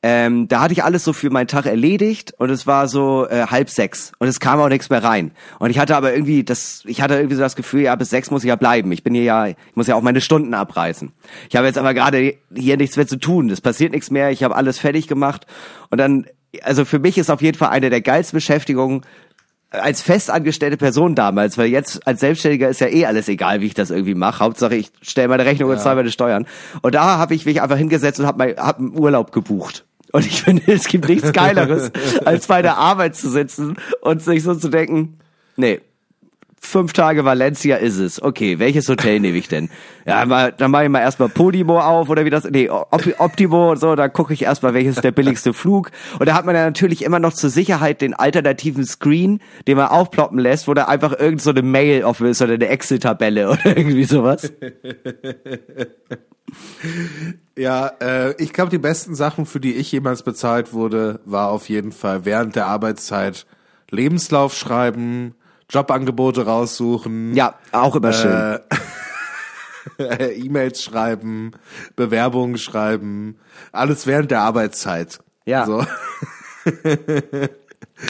ähm, da hatte ich alles so für meinen Tag erledigt und es war so äh, halb sechs und es kam auch nichts mehr rein. Und ich hatte aber irgendwie das, ich hatte irgendwie so das Gefühl, ja, bis sechs muss ich ja bleiben. Ich bin hier ja, ich muss ja auch meine Stunden abreißen. Ich habe jetzt aber gerade hier nichts mehr zu tun. Es passiert nichts mehr. Ich habe alles fertig gemacht und dann, also für mich ist auf jeden Fall eine der geilsten Beschäftigungen als festangestellte Person damals, weil jetzt als Selbstständiger ist ja eh alles egal, wie ich das irgendwie mache. Hauptsache ich stelle meine Rechnung ja. und zahle meine Steuern. Und da habe ich mich einfach hingesetzt und habe hab einen Urlaub gebucht. Und ich finde, es gibt nichts Geileres, als bei der Arbeit zu sitzen und sich so zu denken, nee, fünf Tage Valencia ist es. Okay, welches Hotel nehme ich denn? Ja, mal, dann mache ich mal erstmal Podimo auf oder wie das, nee, Optimo und so, da gucke ich erstmal, welches ist der billigste Flug. Und da hat man ja natürlich immer noch zur Sicherheit den alternativen Screen, den man aufploppen lässt, wo da einfach irgend so eine Mail offen ist oder eine Excel-Tabelle oder irgendwie sowas. Ja, äh, ich glaube, die besten Sachen, für die ich jemals bezahlt wurde, war auf jeden Fall während der Arbeitszeit Lebenslauf schreiben, Jobangebote raussuchen. Ja, auch immer schön. Äh, E-Mails schreiben, Bewerbungen schreiben, alles während der Arbeitszeit. Ja. So.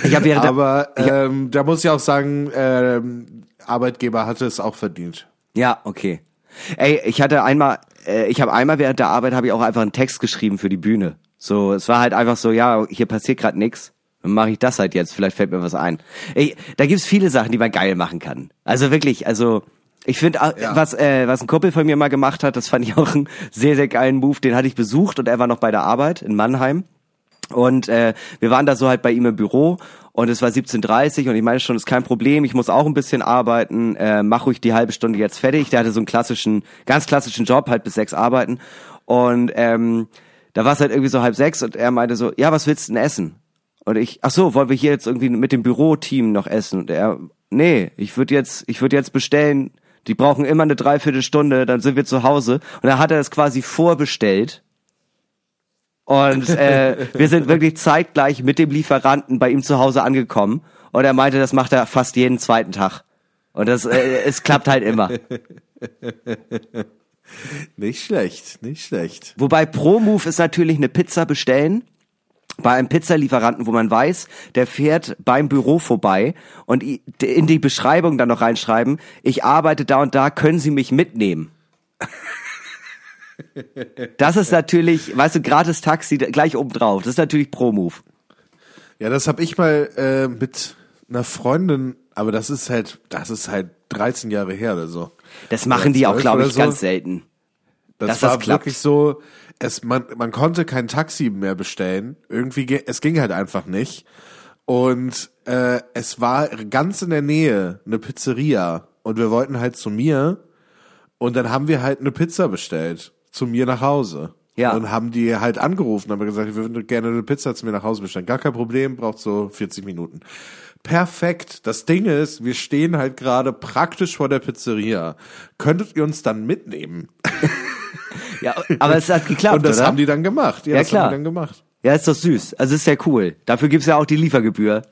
ich hab während Aber ähm, da muss ich auch sagen, ähm, Arbeitgeber hatte es auch verdient. Ja, okay. Ey, ich hatte einmal, äh, ich habe einmal während der Arbeit habe ich auch einfach einen Text geschrieben für die Bühne. So, es war halt einfach so, ja, hier passiert gerade nix. Dann mache ich das halt jetzt, vielleicht fällt mir was ein. Ey, da gibt's viele Sachen, die man geil machen kann. Also wirklich, also ich finde, ja. was, äh, was ein Kumpel von mir mal gemacht hat, das fand ich auch einen sehr, sehr geilen Move. Den hatte ich besucht und er war noch bei der Arbeit in Mannheim. Und äh, wir waren da so halt bei ihm im Büro und es war 17.30 und ich meine schon, ist kein Problem, ich muss auch ein bisschen arbeiten, äh, mach ruhig die halbe Stunde jetzt fertig. Der hatte so einen klassischen, ganz klassischen Job, halt bis sechs arbeiten. Und ähm, da war es halt irgendwie so halb sechs und er meinte so, ja, was willst du denn essen? Und ich, ach so, wollen wir hier jetzt irgendwie mit dem Büroteam noch essen? Und er, nee, ich würde jetzt, ich würde jetzt bestellen, die brauchen immer eine Dreiviertelstunde, dann sind wir zu Hause. Und da hat er das quasi vorbestellt und äh, wir sind wirklich zeitgleich mit dem Lieferanten bei ihm zu Hause angekommen. Und er meinte, das macht er fast jeden zweiten Tag. Und das, äh, es klappt halt immer. Nicht schlecht, nicht schlecht. Wobei Pro Move ist natürlich eine Pizza bestellen bei einem Pizzalieferanten, wo man weiß, der fährt beim Büro vorbei und in die Beschreibung dann noch reinschreiben, ich arbeite da und da, können Sie mich mitnehmen? Das ist natürlich, weißt du, gratis Taxi gleich oben drauf. Das ist natürlich Pro-Move. Ja, das habe ich mal äh, mit einer Freundin, aber das ist halt, das ist halt 13 Jahre her oder so. Das machen die auch, glaube ich, so. ganz selten. Das war das wirklich so, es, man, man konnte kein Taxi mehr bestellen. Irgendwie, es ging halt einfach nicht. Und äh, es war ganz in der Nähe eine Pizzeria. Und wir wollten halt zu mir. Und dann haben wir halt eine Pizza bestellt zu mir nach Hause. Ja. Und haben die halt angerufen, haben gesagt, wir würden gerne eine Pizza zu mir nach Hause bestellen. Gar kein Problem, braucht so 40 Minuten. Perfekt. Das Ding ist, wir stehen halt gerade praktisch vor der Pizzeria. Könntet ihr uns dann mitnehmen? ja, aber es hat geklappt, Und das oder? haben die dann gemacht. Ja, ja das klar. haben die dann gemacht. Ja, ist doch süß. Also ist ja cool. Dafür gibt's ja auch die Liefergebühr.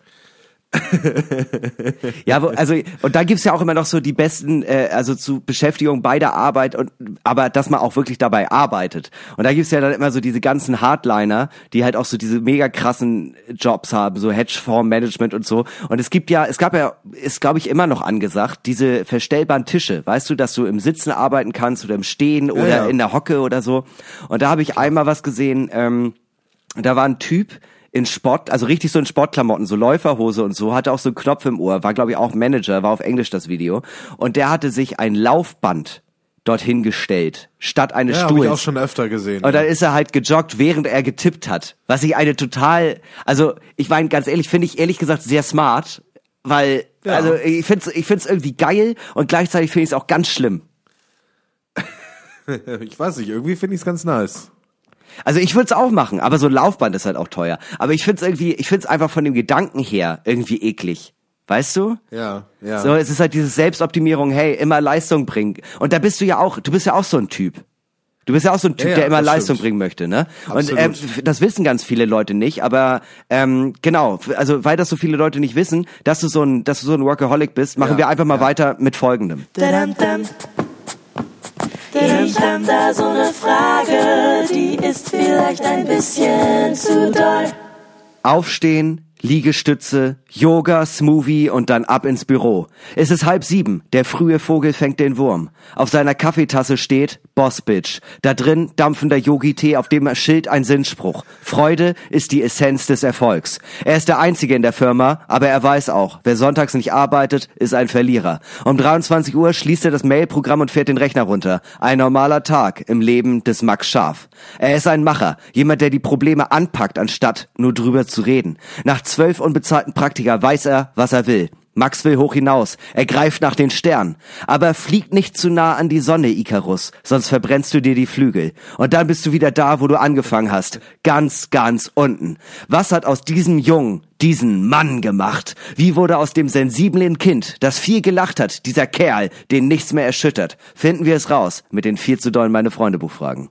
ja, also und da gibt's ja auch immer noch so die besten, äh, also zu Beschäftigung bei der Arbeit und aber dass man auch wirklich dabei arbeitet. Und da gibt's ja dann immer so diese ganzen Hardliner, die halt auch so diese mega krassen Jobs haben, so Hedgefondsmanagement und so. Und es gibt ja, es gab ja, ist glaube ich immer noch angesagt, diese verstellbaren Tische, weißt du, dass du im Sitzen arbeiten kannst oder im Stehen oder ja, ja. in der Hocke oder so. Und da habe ich einmal was gesehen. Ähm, da war ein Typ, in Sport, also richtig so in Sportklamotten, so Läuferhose und so, hatte auch so einen Knopf im Ohr, war glaube ich auch Manager, war auf Englisch das Video und der hatte sich ein Laufband dorthin gestellt, statt eines Ja, habe ich Stuhls. auch schon öfter gesehen. Und dann ja. ist er halt gejoggt, während er getippt hat. Was ich eine total, also ich meine ganz ehrlich, finde ich ehrlich gesagt sehr smart, weil Ja. also ich finde es ich find's irgendwie geil und gleichzeitig finde ich es auch ganz schlimm. Ich weiß nicht, irgendwie finde ich es ganz nice. Also ich würde es auch machen, aber so ein Laufband ist halt auch teuer. Aber ich finde es irgendwie, ich finde es einfach von dem Gedanken her irgendwie eklig. Weißt du? Ja, ja. So, es ist halt diese Selbstoptimierung, hey, immer Leistung bringen. Und da bist du ja auch, du bist ja auch so ein Typ. Du bist ja auch so ein Typ, Ja, ja, der immer Leistung stimmt. bringen möchte, ne? Und Absolut. ähm, f- das wissen ganz viele Leute nicht, aber ähm, genau, also weil das so viele Leute nicht wissen, dass du so ein, dass du so ein Workaholic bist, machen Ja, wir einfach mal ja. weiter mit folgendem. Dadam, dam. Ich hab da so ne Frage, die ist vielleicht ein bisschen zu doll. Aufstehen, Liegestütze, Yoga, Smoothie und dann ab ins Büro. Es ist halb sieben, der frühe Vogel fängt den Wurm. Auf seiner Kaffeetasse steht Boss Bitch. Da drin dampfender Yogi-Tee, auf dem Schild ein Sinnspruch. Freude ist die Essenz des Erfolgs. Er ist der Einzige in der Firma, aber er weiß auch, wer sonntags nicht arbeitet, ist ein Verlierer. Um 23 Uhr schließt er das Mailprogramm und fährt den Rechner runter. Ein normaler Tag im Leben des Max Scharf. Er ist ein Macher, jemand, der die Probleme anpackt, anstatt nur drüber zu reden. Nach zwölf unbezahlten Praktika weiß er, was er will. Max will hoch hinaus. Er greift nach den Sternen. Aber flieg nicht zu nah an die Sonne, Icarus, sonst verbrennst du dir die Flügel. Und dann bist du wieder da, wo du angefangen hast. Ganz, ganz unten. Was hat aus diesem Jungen diesen Mann gemacht? Wie wurde aus dem sensiblen Kind, das viel gelacht hat, dieser Kerl, den nichts mehr erschüttert? Finden wir es raus mit den viel zu dollen meine Freunde Buchfragen.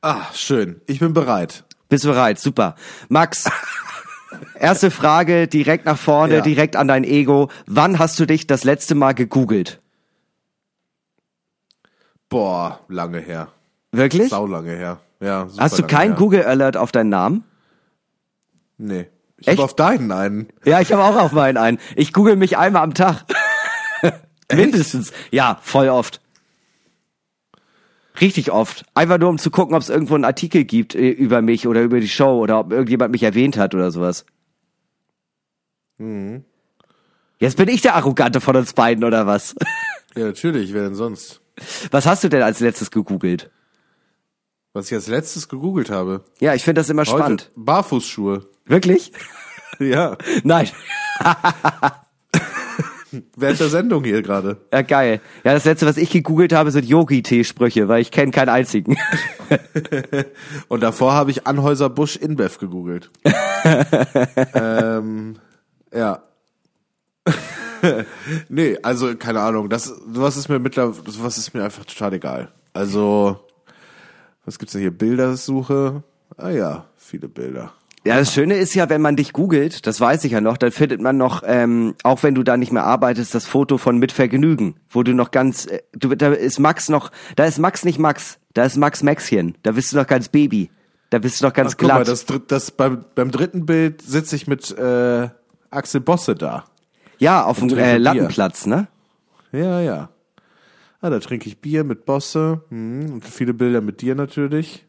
Ah, schön. Ich bin bereit. Bist du bereit? Super. Max, erste Frage direkt nach vorne, Ja. direkt an dein Ego. Wann hast du dich das letzte Mal gegoogelt? Boah, lange her. Wirklich? Sau lange her. Ja, Hast du keinen. Google Alert auf deinen Namen? Nee. Ich habe auf deinen einen. Ja, ich habe auch auf meinen einen. Ich google mich einmal am Tag. Mindestens. Ja, voll oft. Richtig oft. Einfach nur, um zu gucken, ob es irgendwo einen Artikel gibt äh, über mich oder über die Show oder ob irgendjemand mich erwähnt hat oder sowas. Mhm. Jetzt bin ich der Arrogante von uns beiden, oder was? Ja, natürlich, wer denn sonst? Was hast du denn als letztes gegoogelt? Was ich als letztes gegoogelt habe. Ja, ich finde das immer Heute spannend. Barfußschuhe. Wirklich? Ja. Nein. Während der Sendung hier gerade. Ja, geil. Ja, das letzte, was ich gegoogelt habe, sind Yogi-Tee-Sprüche, weil ich kenne keinen einzigen. Und davor habe ich Anhäuser Busch InBev gegoogelt. ähm, ja. nee, also keine Ahnung. Das, sowas ist mir mittlerweile, sowas ist mir einfach total egal. Also, was gibt's denn hier? Bildersuche? Ah ja, viele Bilder. Ja, das Schöne ist ja, wenn man dich googelt, das weiß ich ja noch, dann findet man noch, ähm, auch wenn du da nicht mehr arbeitest, das Foto von Mit Vergnügen, wo du noch ganz, äh, du, da ist Max noch, da ist Max nicht Max, da ist Max Maxchen, da bist du noch ganz Baby, da bist du noch ganz Ach, guck mal, glatt. das, das beim, beim dritten Bild sitze ich mit äh, Axel Bosse da. ja, auf dem äh. Lattenplatz, ne? Ja, ja. Ah, da trinke ich Bier mit Bosse. Hm, und viele Bilder mit dir natürlich.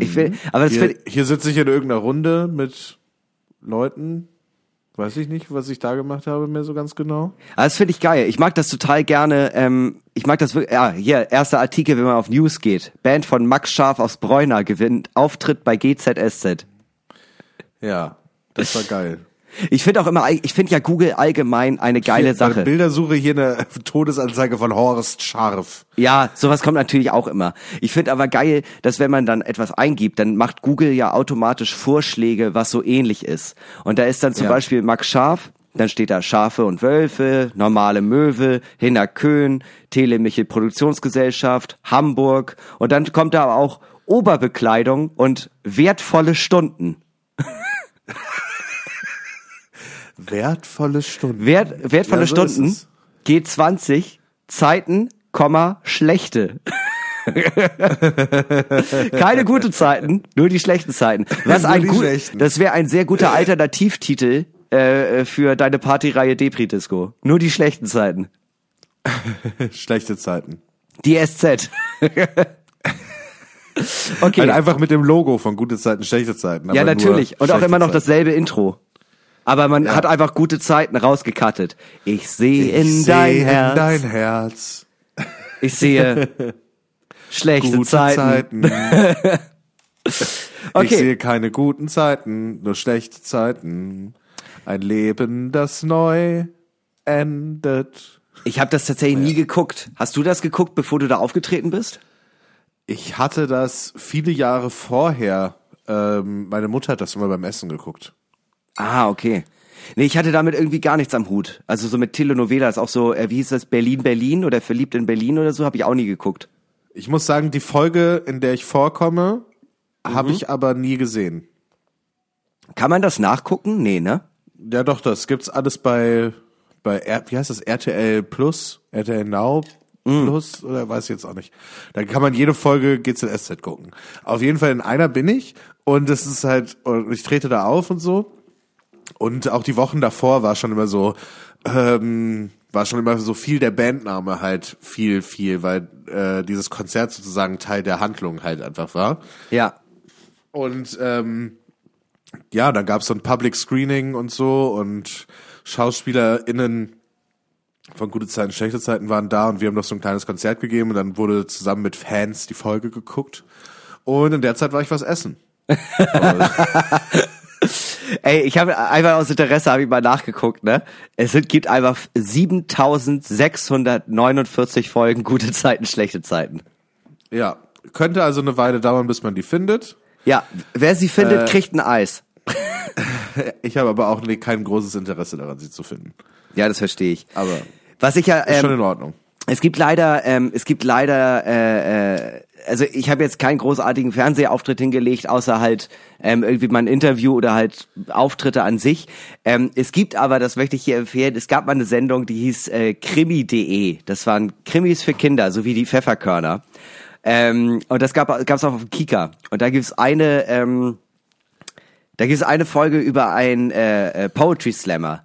Ich will, aber das Hier, find, hier sitze ich in irgendeiner Runde mit Leuten. Weiß ich nicht, was ich da gemacht habe, mehr so ganz genau. Aber das finde ich geil. Ich mag das total gerne. Ähm, ich mag das wirklich. Ja, hier, erster Artikel, wenn man auf News geht. Band von Max Scharf aus Bräuner gewinnt Auftritt bei GZSZ. Ja, das war geil. Ich finde auch immer, ich finde ja Google allgemein eine geile Hier, Sache. Bildersuche hier eine Todesanzeige von Horst Scharf. Ja, sowas kommt natürlich auch immer. Ich finde aber geil, dass wenn man dann etwas eingibt, dann macht Google ja automatisch Vorschläge, was so ähnlich ist. Und da ist dann zum Ja. Beispiel Max Scharf, dann steht da Schafe und Wölfe, normale Möwe, Hinner Köhn, Telemichel Produktionsgesellschaft, Hamburg und dann kommt da aber auch Oberbekleidung und wertvolle Stunden. Wertvolle Stunden. Wert, wertvolle Ja, so Stunden, es. G20, Zeiten, Komma, schlechte. Keine gute Zeiten, nur die schlechten Zeiten. Was ein gut, das wäre ein sehr guter Alternativtitel äh, für deine Partyreihe Depri Disco. Nur die schlechten Zeiten. Schlechte Zeiten. Die SZ. okay. Halt einfach mit dem Logo von gute Zeiten, schlechte Zeiten. ja, natürlich. Und auch immer noch dasselbe Intro. Aber man hat einfach gute Zeiten rausgekattet. Ich sehe in Ich dein seh Herz. in dein Herz. Ich sehe schlechte Gute Zeiten. Zeiten. Okay. Ich sehe keine guten Zeiten, nur schlechte Zeiten. Ein Leben, das neu endet. Ich habe das tatsächlich nie geguckt. Hast du das geguckt, bevor du da aufgetreten bist? Ich hatte das viele Jahre vorher. Ähm, meine Mutter hat das immer beim Essen geguckt. Ah, okay. Nee, ich hatte damit irgendwie gar nichts am Hut. Also so mit Telenovelas, auch so, äh, wie hieß das, Berlin, Berlin oder Verliebt in Berlin oder so, habe ich auch nie geguckt. Ich muss sagen, die Folge, in der ich vorkomme, habe Mhm. ich aber nie gesehen. Kann man das nachgucken? Nee, ne? Ja, doch, das gibt's alles bei, bei R, wie heißt das, RTL Plus, RTL Now Plus, oder weiß ich jetzt auch nicht. Da kann man jede Folge GZSZ gucken. Auf jeden Fall in einer bin ich und es ist halt, und ich trete da auf und so. Und auch die Wochen davor war schon immer so, ähm, war schon immer so viel der Bandname halt viel, viel, weil äh, dieses Konzert sozusagen Teil der Handlung halt einfach war. Ja. Und ähm, ja, dann gab's so ein Public Screening und so und SchauspielerInnen von gute Zeiten, schlechte Zeiten waren da und wir haben noch so ein kleines Konzert gegeben und dann wurde zusammen mit Fans die Folge geguckt. Und in der Zeit war ich was essen. Ey, ich habe einfach aus Interesse habe ich mal nachgeguckt, ne? Es sind, gibt einfach 7649 Folgen gute Zeiten, schlechte Zeiten. Ja, könnte also eine Weile dauern, bis man die findet. Ja, wer sie findet, Äh, kriegt ein Eis. Ich habe aber auch nee, kein großes Interesse daran, sie zu finden. Ja, das verstehe ich. Aber Was ich ja, ist schon ähm, in Ordnung. es gibt leider, ähm, es gibt leider, äh, äh, also ich habe jetzt keinen großartigen Fernsehauftritt hingelegt, außer halt ähm, irgendwie mal ein Interview oder halt Auftritte an sich. Ähm, es gibt aber, das möchte ich hier empfehlen, es gab mal eine Sendung, die hieß äh, Krimi.de. Das waren Krimis für Kinder, so wie die Pfefferkörner. Ähm, und das gab es auch auf dem Kika. Und da gibt's eine, ähm, da gibt's eine Folge über einen äh, äh, Poetry Slammer,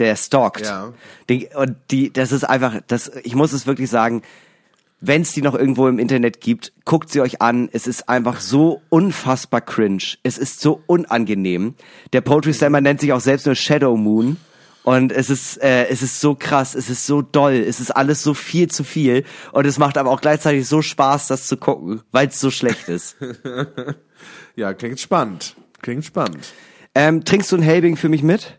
der stalkt. Ja. Die, und die, das ist einfach, das, ich muss es wirklich sagen, wenn es die noch irgendwo im Internet gibt, guckt sie euch an. Es ist einfach so unfassbar cringe. Es ist so unangenehm. Der Poetry Slammer nennt sich auch selbst nur Shadow Moon. Und es ist, äh, es ist so krass, es ist so doll, es ist alles so viel zu viel. Und es macht aber auch gleichzeitig so Spaß, das zu gucken, weil es so schlecht ist. Ja, klingt spannend. Klingt spannend. ähm, trinkst du ein Helbing für mich mit?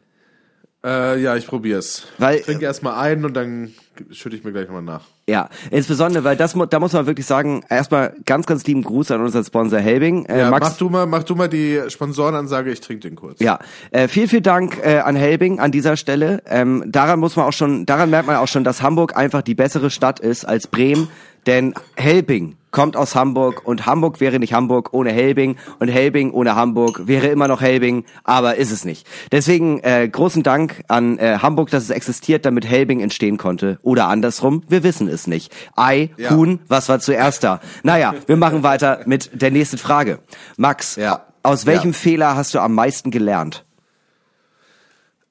Äh, ja, ich probier's. Weil- ich trinke erstmal ein und dann schütte ich mir gleich nochmal nach. Ja, insbesondere, weil das, da muss man wirklich sagen, erstmal ganz, ganz lieben Gruß an unseren Sponsor Helbing. Äh, Ja, Max, mach du mal, mach du mal die Sponsorenansage, ich trinke den kurz. Ja, äh, vielen, vielen Dank äh, an Helbing an dieser Stelle. Ähm, daran muss man auch schon, daran merkt man auch schon, dass Hamburg einfach die bessere Stadt ist als Bremen, denn Helbing kommt aus Hamburg und Hamburg wäre nicht Hamburg ohne Helbing und Helbing ohne Hamburg wäre immer noch Helbing, aber ist es nicht. Deswegen äh, großen Dank an äh, Hamburg, dass es existiert, damit Helbing entstehen konnte. Oder andersrum, wir wissen es nicht. Ei, Ja. Huhn, was war zuerst da? Naja, wir machen weiter mit der nächsten Frage. Max, Ja. aus welchem Ja. Fehler hast du am meisten gelernt?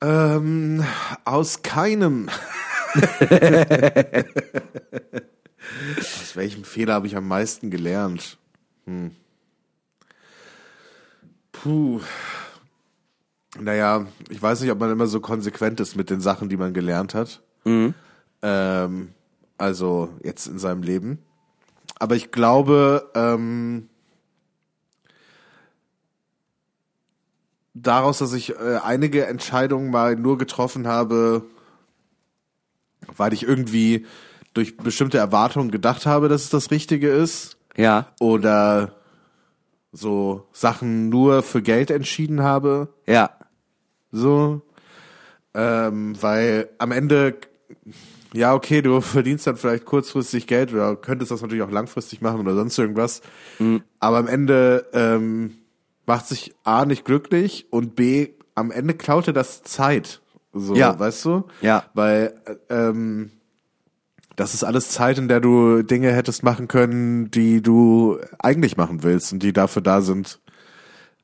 Ähm, aus keinem. aus welchem Fehler habe ich am meisten gelernt? Hm. Puh. Naja, ich weiß nicht, ob man immer so konsequent ist mit den Sachen, die man gelernt hat. Ähm, also jetzt in seinem Leben. Aber ich glaube, ähm, daraus, dass ich äh, einige Entscheidungen mal nur getroffen habe, weil ich irgendwie durch bestimmte Erwartungen gedacht habe, dass es das Richtige ist. Ja, oder so Sachen nur für Geld entschieden habe, ja, so, ähm, weil am Ende, ja okay, du verdienst dann vielleicht kurzfristig Geld oder könntest das natürlich auch langfristig machen oder sonst irgendwas, aber am Ende ähm, macht sich A nicht glücklich und B am Ende klaut dir das Zeit, so, Ja. weißt du? Ja. Weil äh, ähm, das ist alles Zeit, in der du Dinge hättest machen können, die du eigentlich machen willst und die dafür da sind,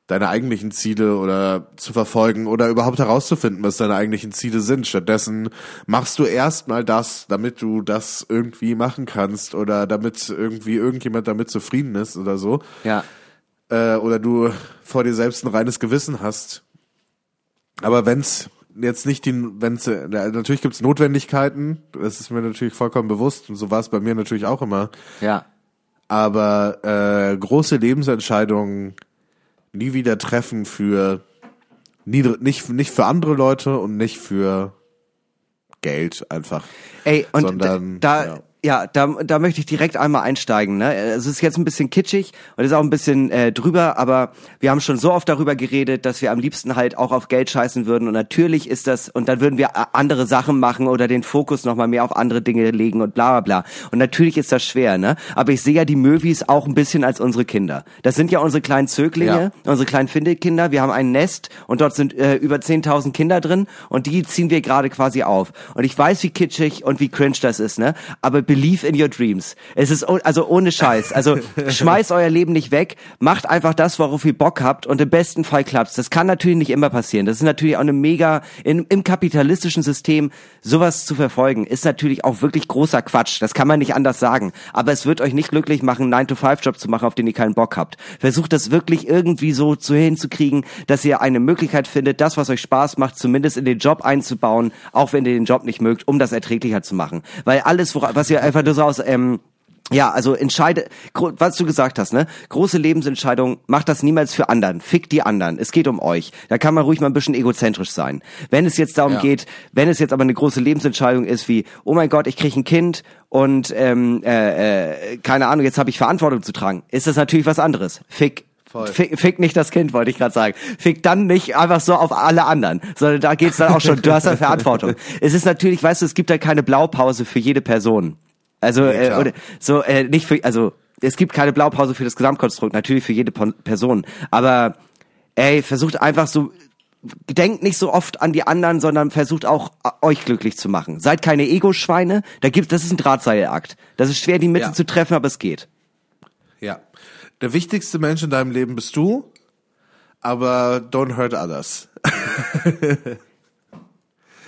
deine eigentlichen Ziele oder zu verfolgen oder überhaupt herauszufinden, was deine eigentlichen Ziele sind. Stattdessen machst du erstmal das, damit du das irgendwie machen kannst oder damit irgendwie irgendjemand damit zufrieden ist oder so. ja. Äh, oder du vor dir selbst ein reines Gewissen hast. Aber wenn's jetzt nicht die, wenn's, äh, natürlich gibt's Notwendigkeiten, das ist mir natürlich vollkommen bewusst und so war es bei mir natürlich auch immer. Ja. Aber äh, große Lebensentscheidungen nie wieder treffen für nie, nicht, nicht für andere Leute und nicht für Geld einfach. Ey, und sondern, da, ja. Ja, da, da möchte ich direkt einmal einsteigen. Ne? Es ist jetzt ein bisschen kitschig und ist auch ein bisschen äh, drüber, aber wir haben schon so oft darüber geredet, dass wir am liebsten halt auch auf Geld scheißen würden. Und natürlich ist das, und dann würden wir a- andere Sachen machen oder den Fokus nochmal mehr auf andere Dinge legen und bla bla bla. Und natürlich ist das schwer, ne? Aber ich sehe ja die Möwis auch ein bisschen als unsere Kinder. Das sind ja unsere kleinen Zöglinge, unsere kleinen Findelkinder. Wir haben ein Nest und dort sind äh, über 10.000 Kinder drin und die ziehen wir gerade quasi auf. Und ich weiß, wie kitschig und wie cringe das ist, ne? Aber believe in your dreams. Es ist also ohne Scheiß. Also schmeißt euer Leben nicht weg, macht einfach das, worauf ihr Bock habt und im besten Fall klappt's. Das kann natürlich nicht immer passieren. Das ist natürlich auch eine mega in, im kapitalistischen System sowas zu verfolgen ist natürlich auch wirklich großer Quatsch. Das kann man nicht anders sagen. Aber es wird euch nicht glücklich machen, einen 9-to-5-Job zu machen, auf den ihr keinen Bock habt. Versucht das wirklich irgendwie so zu hinzukriegen, dass ihr eine Möglichkeit findet, das, was euch Spaß macht, zumindest in den Job einzubauen, auch wenn ihr den Job nicht mögt, um das erträglicher zu machen. Weil alles, was ihr einfach nur so aus, ähm, ja, also entscheide, was du gesagt hast, ne? Große Lebensentscheidungen, macht das niemals für anderen. Fick die anderen. Es geht um euch. Da kann man ruhig mal ein bisschen egozentrisch sein. Wenn es jetzt darum Ja. geht, wenn es jetzt aber eine große Lebensentscheidung ist wie, oh mein Gott, ich kriege ein Kind und ähm, äh, äh, keine Ahnung, jetzt habe ich Verantwortung zu tragen, ist das natürlich was anderes. Fick. Fick, fick nicht das Kind, wollte ich gerade sagen. Fick dann nicht einfach so auf alle anderen, sondern da geht's dann auch schon, du hast ja Verantwortung. Es ist natürlich, weißt du, es gibt da keine Blaupause für jede Person. Also äh, oder so äh, nicht für also es gibt keine Blaupause für das Gesamtkonstrukt, natürlich für jede Person, aber ey, versucht einfach so denkt nicht so oft an die anderen, sondern versucht auch äh, euch glücklich zu machen. Seid keine Ego-Schweine, da gibt das ist ein Drahtseilakt. Das ist schwer die Mitte Ja. zu treffen, aber es geht. Ja. Der wichtigste Mensch in deinem Leben bist du, aber don't hurt others.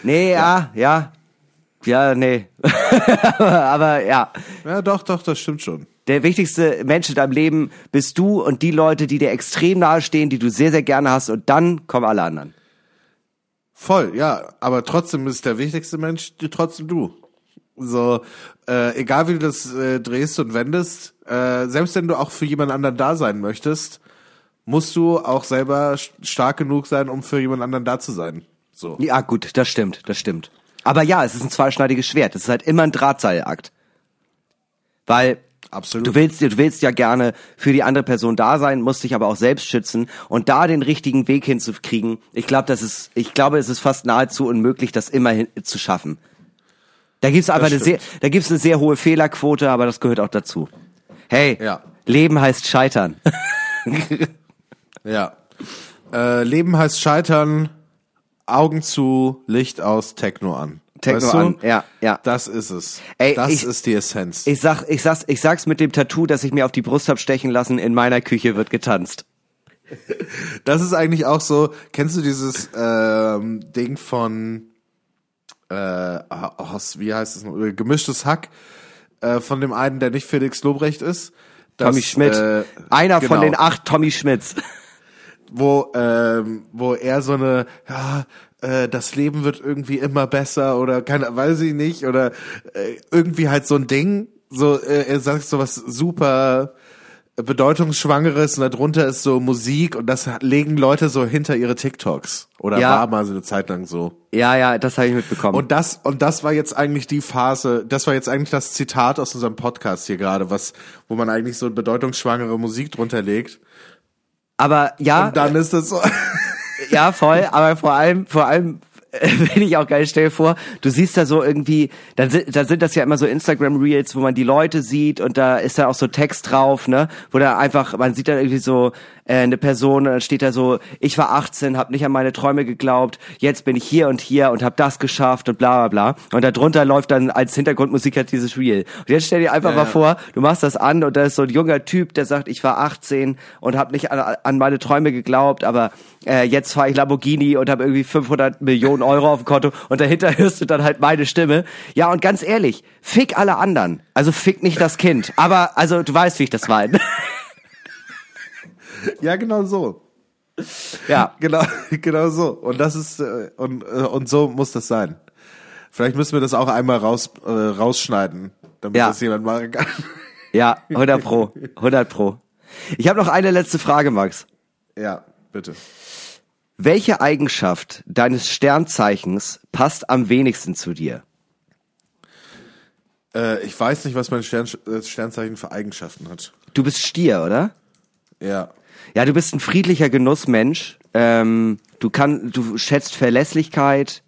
Nee, ja, ja. Ja, nee. aber ja, Ja, doch, doch, das stimmt schon. der wichtigste Mensch in deinem Leben bist du und die Leute, die dir extrem nahe stehen, die du sehr sehr gerne hast und dann kommen alle anderen. Voll, ja, aber trotzdem ist der wichtigste Mensch trotzdem du. So, äh, egal wie du das äh, drehst und wendest, äh, selbst wenn du auch für jemand anderen da sein möchtest, musst du auch selber st- stark genug sein, um für jemand anderen da zu sein. So. Ja, gut, das stimmt, das stimmt. Aber ja, es ist ein zweischneidiges Schwert. Es ist halt immer ein Drahtseilakt. Weil Absolut. du willst, du willst ja gerne für die andere Person da sein, musst dich aber auch selbst schützen und da den richtigen Weg hinzukriegen. Ich glaube, das ist, ich glaube, es ist fast nahezu unmöglich, das immer hin, zu schaffen. Da gibt's einfach eine sehr, da gibt's eine sehr hohe Fehlerquote, aber das gehört auch dazu. Hey, Ja. Leben heißt scheitern. Ja. Äh, Leben heißt scheitern, Augen zu, Licht aus, Techno an. Techno weißt du? an, ja, ja. Das ist es. Ey, das ich- ist die Essenz. Ich sag, ich sag's, ich sag's mit dem Tattoo, das ich mir auf die Brust hab stechen lassen. In meiner Küche wird getanzt. Das ist eigentlich auch so, kennst du dieses ähm, Ding von äh, wie heißt es noch? Äh, Gemischtes Hack äh, von dem einen, der nicht Felix Lobrecht ist. Das, Tommy Schmidt. Äh, Einer von genau. den acht Tommy Schmidts. Wo ähm, wo er so eine ja äh, das Leben wird irgendwie immer besser oder keine weiß ich nicht oder äh, irgendwie halt so ein Ding so äh, er sagt so was super bedeutungsschwangeres und darunter ist so Musik und das legen Leute so hinter ihre TikToks oder Ja. war mal so eine Zeit lang so Ja, ja, das habe ich mitbekommen. und das und das war jetzt eigentlich die Phase, das war jetzt eigentlich das Zitat aus unserem Podcast hier gerade, was wo man eigentlich so bedeutungsschwangere Musik drunter legt aber ja, und dann ist das so. Ja, voll, aber vor allem, vor allem finde ich auch geil, stell dir vor, du siehst da so irgendwie, dann sind, da sind das ja immer so Instagram Reels, wo man die Leute sieht und da ist dann auch so Text drauf, ne, wo da einfach, man sieht dann irgendwie so äh, eine Person und dann steht da so, ich war 18, habe nicht an meine Träume geglaubt, jetzt bin ich hier und hier und habe das geschafft und bla bla bla und da drunter läuft dann als Hintergrundmusik halt dieses Reel. Und jetzt stell dir einfach Ja, mal ja. vor, du machst das an und da ist so ein junger Typ, der sagt, ich war 18 und habe nicht an, an meine Träume geglaubt, aber äh, jetzt fahre ich Lamborghini und habe irgendwie 500 Millionen Euro auf dem Konto und dahinter hörst du dann halt meine Stimme. Ja, und ganz ehrlich, fick alle anderen. Also fick nicht das Kind. Aber, also du weißt, wie ich das meine. Ja, genau so. Ja. Genau, genau so. Und das ist äh, und äh, und so muss das sein. Vielleicht müssen wir das auch einmal raus äh, rausschneiden, damit Ja. das jemand machen kann. Ja, 100 pro. 100 pro. Ich habe noch eine letzte Frage, Max. Ja, bitte. Welche Eigenschaft deines Sternzeichens passt am wenigsten zu dir? Äh, ich weiß nicht, was mein Stern, äh, Sternzeichen für Eigenschaften hat. Du bist Stier, oder? Ja. Ja, du bist ein friedlicher Genussmensch. Ähm, du kann, du schätzt Verlässlichkeit.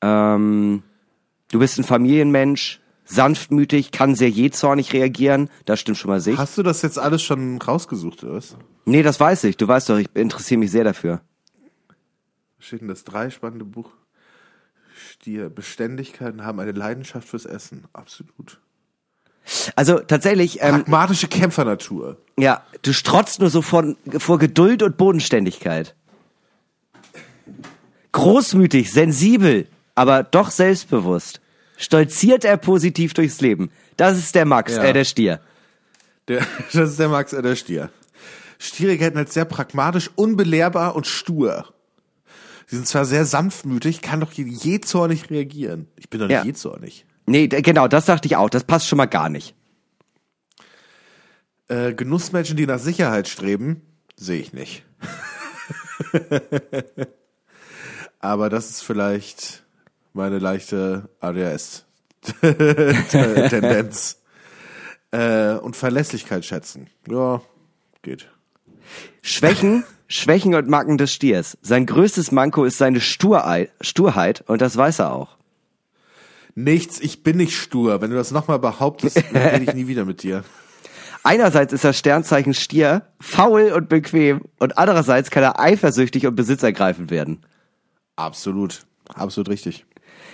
Ähm, du bist ein Familienmensch, sanftmütig, kann sehr jähzornig reagieren. Das stimmt schon mal sich. Hast du das jetzt alles schon rausgesucht, oder was? Nee, das weiß ich. Du weißt doch, ich interessiere mich sehr dafür. Steht in das drei spannende Buch. Stier. Beständigkeiten haben eine Leidenschaft fürs Essen. Absolut. Also tatsächlich, ähm, Pragmatische Kämpfernatur. ja, du strotzt nur so von, vor Geduld und Bodenständigkeit. Großmütig, sensibel, aber doch selbstbewusst. Stolziert er positiv durchs Leben. Das ist der Max, Ja. äh, der Stier. Der, das ist der Max, äh, der Stier. Stiere gelten als sehr pragmatisch, unbelehrbar und stur. Sie sind zwar sehr sanftmütig, kann doch jähzornig reagieren. Ich bin doch nicht Ja. jähzornig. Nee, genau, das dachte ich auch. Das passt schon mal gar nicht. Äh, Genussmenschen, die nach Sicherheit streben, sehe ich nicht. Aber das ist vielleicht meine leichte ADHS-Tendenz. äh, und Verlässlichkeit schätzen. Ja, geht. Schwächen, Schwächen und Macken des Stiers. Sein größtes Manko ist seine Sturheit und das weiß er auch. Nichts, ich bin nicht stur. Wenn du das nochmal behauptest, rede ich nie wieder mit dir. Einerseits ist das Sternzeichen Stier faul und bequem und andererseits kann er eifersüchtig und besitzergreifend werden. Absolut. Absolut richtig.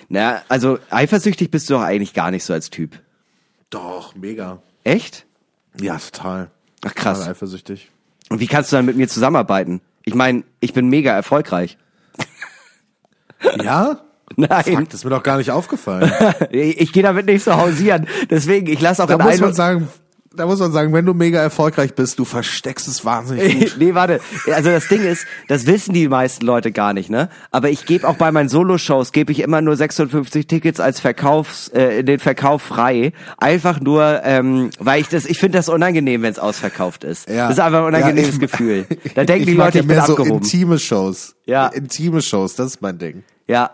Na, also eifersüchtig bist du doch eigentlich gar nicht so als Typ. Doch, mega. Echt? Ja, total. Ach krass. Total eifersüchtig. Und wie kannst du dann mit mir zusammenarbeiten? Ich meine, ich bin mega erfolgreich. Ja? Nein, Fuck, das ist mir doch gar nicht aufgefallen. ich, ich gehe damit nicht so hausieren. Deswegen, ich lasse auch Da in muss man sagen, da muss man sagen, wenn du mega erfolgreich bist, du versteckst es wahnsinnig gut. nee, warte. Also das Ding ist, das wissen die meisten Leute gar nicht, ne? Aber ich gebe auch bei meinen Solo-Shows gebe ich immer nur 56 Tickets als Verkaufs, äh, den Verkauf frei. Einfach nur, ähm, weil ich das, ich finde das unangenehm, wenn es ausverkauft ist. Ja. Das ist einfach ein unangenehmes Ja, ich- Gefühl. Da denken ich die Leute, ja ich bin mehr so abgehoben. intime Shows. Ja. Intime Shows, das ist mein Ding. ja.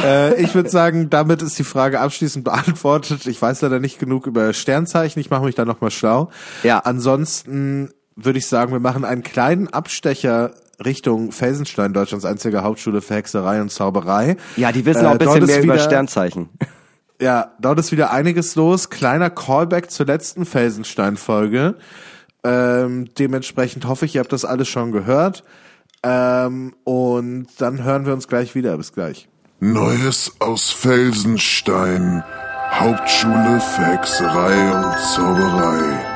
Äh, ich würde sagen, damit ist die Frage abschließend beantwortet. Ich weiß leider nicht genug über Sternzeichen. Ich mache mich da nochmal schlau. Ja. Ansonsten würde ich sagen, wir machen einen kleinen Abstecher Richtung Felsenstein, Deutschlands einzige Hauptschule für Hexerei und Zauberei. Ja, die wissen Äh, auch ein bisschen mehr über wieder- Sternzeichen. Ja, dort ist wieder einiges los. Kleiner Callback zur letzten Felsenstein-Folge. Ähm, dementsprechend hoffe ich, ihr habt das alles schon gehört. Ähm, und dann hören wir uns gleich wieder. Bis gleich. Neues aus Felsenstein. Hauptschule für Hexerei und Zauberei.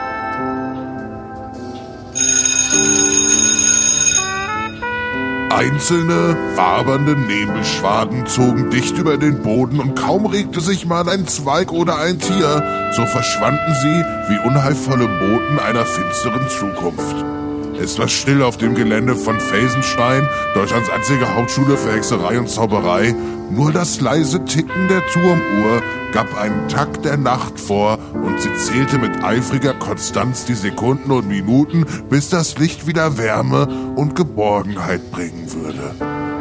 Einzelne, wabernde Nebelschwaden zogen dicht über den Boden und kaum regte sich mal ein Zweig oder ein Tier, so verschwanden sie wie unheilvolle Boten einer finsteren Zukunft. Es war still auf dem Gelände von Felsenstein, Deutschlands einzige Hauptschule für Hexerei und Zauberei. Nur das leise Ticken der Turmuhr gab einen Takt der Nacht vor und sie zählte mit eifriger Konstanz die Sekunden und Minuten, bis das Licht wieder Wärme und Geborgenheit bringen würde.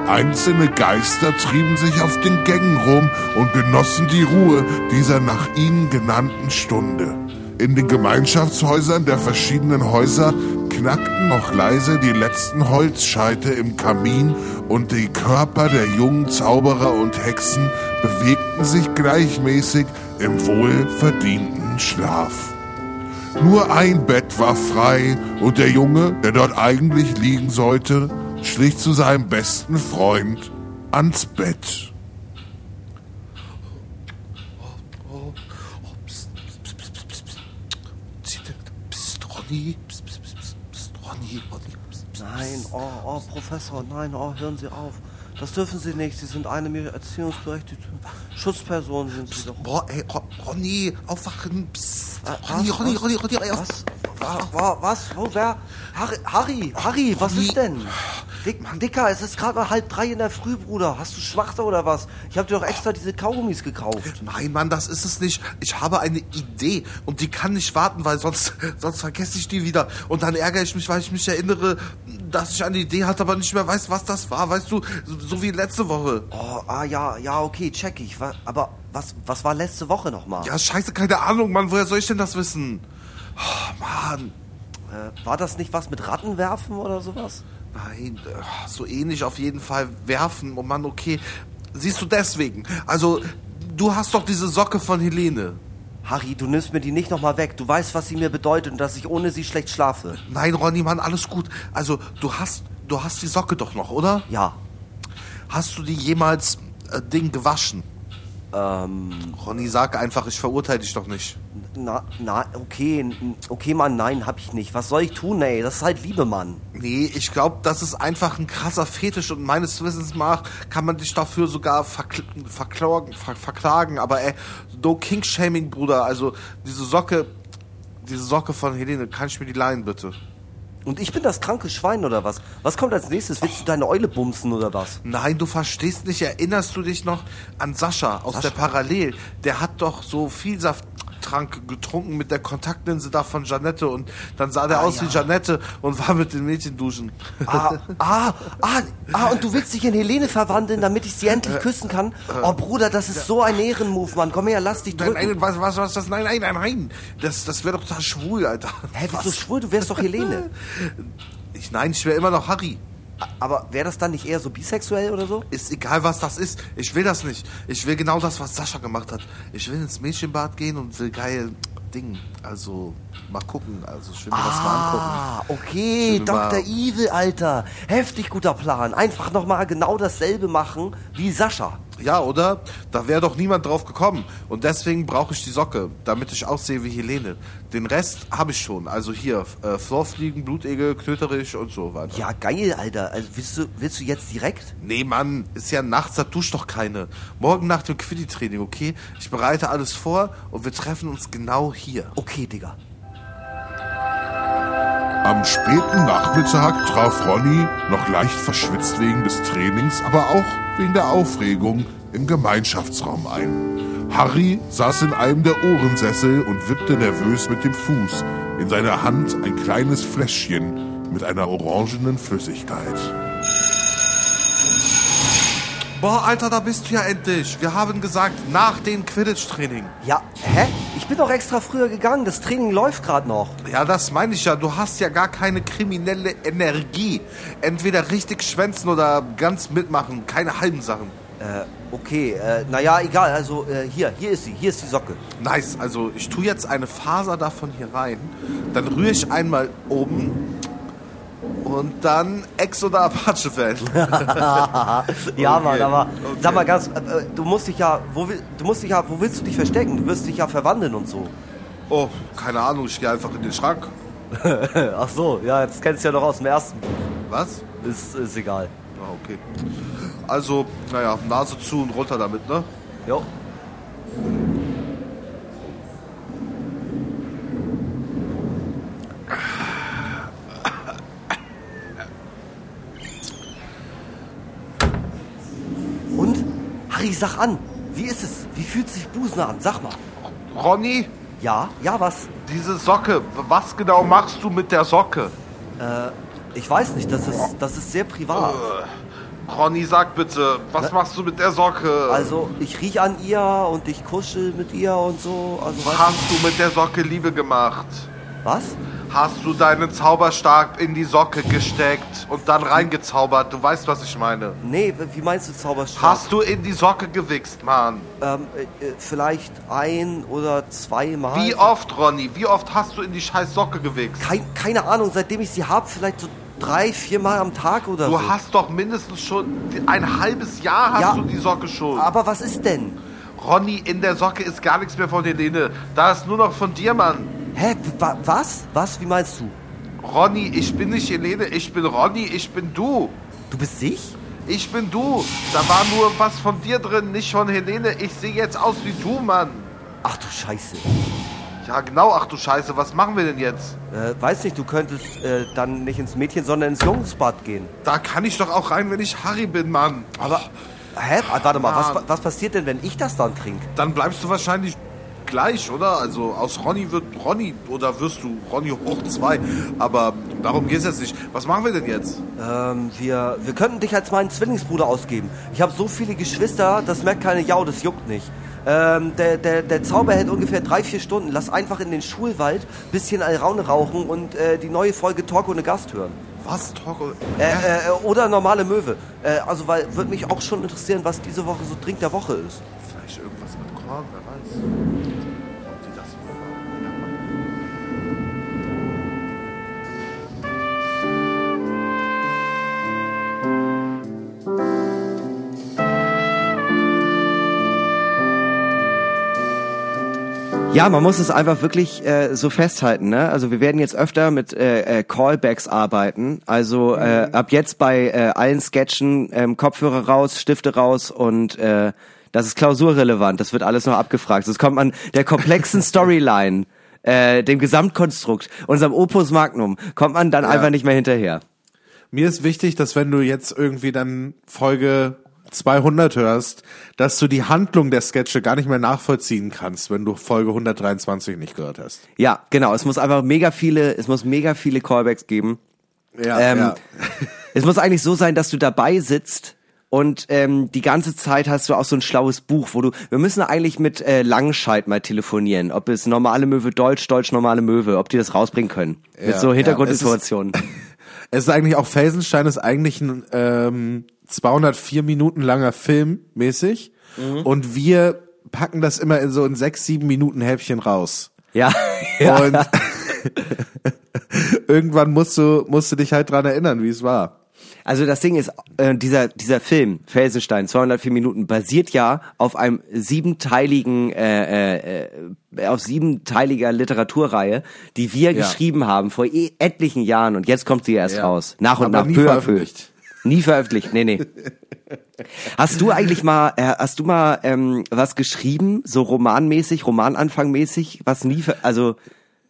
Einzelne Geister trieben sich auf den Gängen rum und genossen die Ruhe dieser nach ihnen genannten Stunde. In den Gemeinschaftshäusern der verschiedenen Häuser knackten noch leise die letzten Holzscheite im Kamin und die Körper der jungen Zauberer und Hexen bewegten sich gleichmäßig im wohlverdienten Schlaf. Nur ein Bett war frei und der Junge, der dort eigentlich liegen sollte, schlich zu seinem besten Freund ans Bett. Ronny. Psst, psst, psst, psst, Ronny, Ronny. Psst, psst. Nein, oh, oh, Professor, nein, oh, hören Sie auf. Das dürfen Sie nicht. Sie sind eine mir erziehungsberechtigte Schutzperson, sind Sie doch. Boah, ey, Ro- Ronny, aufwachen. Psst. Was? Ronny, Ronny, Was? Ronny, Ronny, Was? Wa- wa- Was? Wo, wer? Harry, Harry, Harry, was ist denn? Dick, Dicker, es ist gerade mal halb drei in der Früh, Bruder. Hast du Schwachter oder was? Ich habe dir doch extra diese Kaugummis gekauft. Nein, Mann, das ist es nicht. Ich habe eine Idee und die kann nicht warten, weil sonst, sonst vergesse ich die wieder. Und dann ärgere ich mich, weil ich mich erinnere, dass ich eine Idee hatte, aber nicht mehr weiß, was das war. Weißt du, so, so wie letzte Woche. Oh, ah ja, ja, okay, check ich. Aber was, was war letzte Woche nochmal? Ja, scheiße, keine Ahnung, Mann. Woher soll ich denn das wissen? Oh, Mann. Äh, war das nicht was mit Ratten werfen oder sowas? Nein, äh, so ähnlich auf jeden Fall werfen. Oh Mann, okay. Siehst du deswegen? Also, du hast doch diese Socke von Helene. Harry, du nimmst mir die nicht nochmal weg. Du weißt, was sie mir bedeutet und dass ich ohne sie schlecht schlafe. Nein, Ronny, Mann, alles gut. Also, du hast, du hast die Socke doch noch, oder? Ja. Hast du die jemals äh, Ding gewaschen? Ähm, Ronny, sag einfach, ich verurteile dich doch nicht. na, na, okay, okay, Mann, nein, hab ich nicht. Was soll ich tun, ey? Das ist halt Liebe, Mann. Nee, ich glaube, das ist einfach ein krasser Fetisch und meines Wissens nach kann man dich dafür sogar verkl verklagen, ver verklagen. Aber ey, no King-Shaming, Bruder. Also, diese Socke, diese Socke von Helene, kann ich mir die leihen, bitte? Und ich bin das kranke Schwein oder was? Was kommt als nächstes? Willst du deine Eule bumsen oder was? Nein, du verstehst nicht. Erinnerst du dich noch an Sascha aus der Parallel? Der hat doch so Vielsafttrank getrunken mit der Kontaktlinse da von Janette und dann sah der Ah, aus ja. wie Janette und war mit den Mädchen duschen. Ah, ah, ah, ah, und du willst dich in Helene verwandeln, damit ich sie endlich küssen kann? Oh, Bruder, das ist so ein Ehrenmove, Mann. Komm her, lass dich Nein, drücken. nein, was, was, was, das? Nein, nein, nein, nein. Das, das wäre doch total schwul, Alter. Hä, wieso schwul? Du wärst doch Helene. Ich, nein, ich wäre immer noch Harry. Aber wäre das dann nicht eher so bisexuell oder so? Ist egal, was das ist. Ich will das nicht. Ich will genau das, was Sascha gemacht hat. Ich will ins Mädchenbad gehen und will geil Ding. Also, mal gucken. Also, ich will mir das mal angucken. Ah, okay, Schön Dr. Evil, Alter. Heftig guter Plan. Einfach nochmal genau dasselbe machen wie Sascha. Ja, oder? Da wäre doch niemand drauf gekommen. Und deswegen brauche ich die Socke, damit ich aussehe wie Helene. Den Rest habe ich schon. Also hier, äh, Florfliegen, Blutegel, Knöterich und so weiter. Ja, geil, Alter. Also willst du, willst du jetzt direkt? Nee, Mann, ist ja nachts, da duscht doch keine. Morgen nach dem Quiddy-Training, okay? Ich bereite alles vor und wir treffen uns genau hier. Okay, Digga. Am späten Nachmittag traf Ronny, noch leicht verschwitzt wegen des Trainings, aber auch wegen der Aufregung, im Gemeinschaftsraum ein. Harry saß in einem der Ohrensessel und wippte nervös mit dem Fuß. In seiner Hand ein kleines Fläschchen mit einer orangenen Flüssigkeit. Boah, Alter, da bist du ja endlich. Wir haben gesagt, nach dem Quidditch-Training. Ja, hä? Ich bin doch extra früher gegangen. Das Training läuft gerade noch. Ja, das meine ich ja. Du hast ja gar keine kriminelle Energie. Entweder richtig schwänzen oder ganz mitmachen. Keine halben Sachen. Äh, okay, äh, naja, egal. Also, äh, hier, hier ist sie. Hier ist die Socke. Nice. Also, ich tue jetzt eine Faser davon hier rein. Dann rühre ich einmal oben. Und dann Ex- oder Apache-Fan. Ja, Okay, Mann, aber okay. sag mal ganz, äh, äh, du musst dich ja, wo, du musst dich ja, wo willst du dich verstecken? Du wirst dich ja verwandeln und so. Oh, keine Ahnung. Ich gehe einfach in den Schrank. Ach so, ja, jetzt kennst du ja noch aus dem ersten. Was? Ist, ist egal. Ah, okay. Also, naja, Nase zu und runter damit, ne? Jo. Und? Harry, sag an. Wie ist es? Wie fühlt sich Busen an? Sag mal. Ronny, Ja? Ja, was? diese Socke, was genau machst du mit der Socke? Ich weiß nicht, das ist, das ist sehr privat. Ronny, sag bitte, was machst du mit der Socke? Also, ich riech an ihr und ich kuschel mit ihr und so. Also, was? Hast du mit der Socke Liebe gemacht? Was? Hast du deinen Zauberstab in die Socke gesteckt und dann reingezaubert? Du weißt, was ich meine. Nee, wie meinst du Zauberstab? Hast du in die Socke gewichst, Mann? Ähm, äh, äh, vielleicht ein oder zweimal. Wie oft, Ronny? Wie oft hast du in die scheiß Socke gewichst? Kein, keine Ahnung, seitdem ich sie hab, vielleicht so drei, viermal am Tag oder Du so. hast doch mindestens schon ein halbes Jahr hast Ja. du die Socke schon. Aber was ist denn? Ronny, in der Socke ist gar nichts mehr von Helene. Da ist nur noch von dir, Mann. Hä? Wa was? Was? Wie meinst du? Ronny, ich bin nicht Helene, ich bin Ronny, ich bin du. Du bist ich? Ich bin du. Da war nur was von dir drin, nicht von Helene. Ich sehe jetzt aus wie du, Mann. Ach du Scheiße. Ja, genau. Ach du Scheiße, was machen wir denn jetzt? Äh, weiß nicht, du könntest äh, dann nicht ins Mädchen, sondern ins Jungsbad gehen. Da kann ich doch auch rein, wenn ich Harry bin, Mann. Aber, hä? Ah, Warte mal, was, was passiert denn, wenn ich das dann trinke? Dann bleibst du wahrscheinlich gleich, oder? Also aus Ronny wird Ronny oder wirst du Ronny hoch zwei. Aber darum geht's jetzt nicht. Was machen wir denn jetzt? Ähm, wir, wir könnten dich als meinen Zwillingsbruder ausgeben. Ich habe so viele Geschwister, das merkt keine Jau, das juckt nicht. Ähm, der, der, der Zauber hält ungefähr drei, vier Stunden. Lass einfach in den Schulwald bisschen Alraune rauchen und äh, die neue Folge Talk ohne Gast hören. Was? Talk Äh, äh, oder normale Möwe. Äh, also, weil würde mich auch schon interessieren, was diese Woche so Trink der Woche ist. Vielleicht irgendwas mit Korn, wer weiß. Ja, man muss es einfach wirklich äh, so festhalten. Ne? Also wir werden jetzt öfter mit äh, äh, Callbacks arbeiten. Also äh, ab jetzt bei äh, allen Sketchen ähm, Kopfhörer raus, Stifte raus und äh, das ist klausurrelevant. Das wird alles noch abgefragt. Das kommt an der komplexen Storyline, äh, dem Gesamtkonstrukt, unserem Opus Magnum, kommt man dann einfach nicht mehr hinterher. Mir ist wichtig, dass wenn du jetzt irgendwie dann Folge 200 hörst, dass du die Handlung der Sketche gar nicht mehr nachvollziehen kannst, wenn du Folge 123 nicht gehört hast. Ja, genau. Es muss einfach mega viele, es muss mega viele Callbacks geben. Ja, Ähm, Es muss eigentlich so sein, dass du dabei sitzt und ähm, die ganze Zeit hast du auch so ein schlaues Buch, wo du, wir müssen eigentlich mit äh, Langscheid mal telefonieren, ob es normale Möwe Deutsch, Deutsch normale Möwe, ob die das rausbringen können. mit Ja, so ja, Hintergrundinformationen. Es ist eigentlich auch Felsenstein ist eigentlich ein ähm, 204 Minuten langer Film mäßig Mhm. und wir packen das immer in so in sechs, sieben Minuten Häppchen raus. ja, ja. Und irgendwann musst du, musst du dich halt dran erinnern, wie es war. Also das Ding ist, äh, dieser, dieser Film, Felsenstein, 204 Minuten, basiert ja auf einem siebenteiligen, äh, äh, äh, auf siebenteiliger Literaturreihe, die wir Ja. geschrieben haben vor eh etlichen Jahren und jetzt kommt sie erst Ja. raus. Nach und Aber nach, peu à peu. Nie veröffentlicht, nee, nee. Hast du eigentlich mal, äh, hast du mal ähm, was geschrieben, so romanmäßig, Romananfangmäßig, was nie, also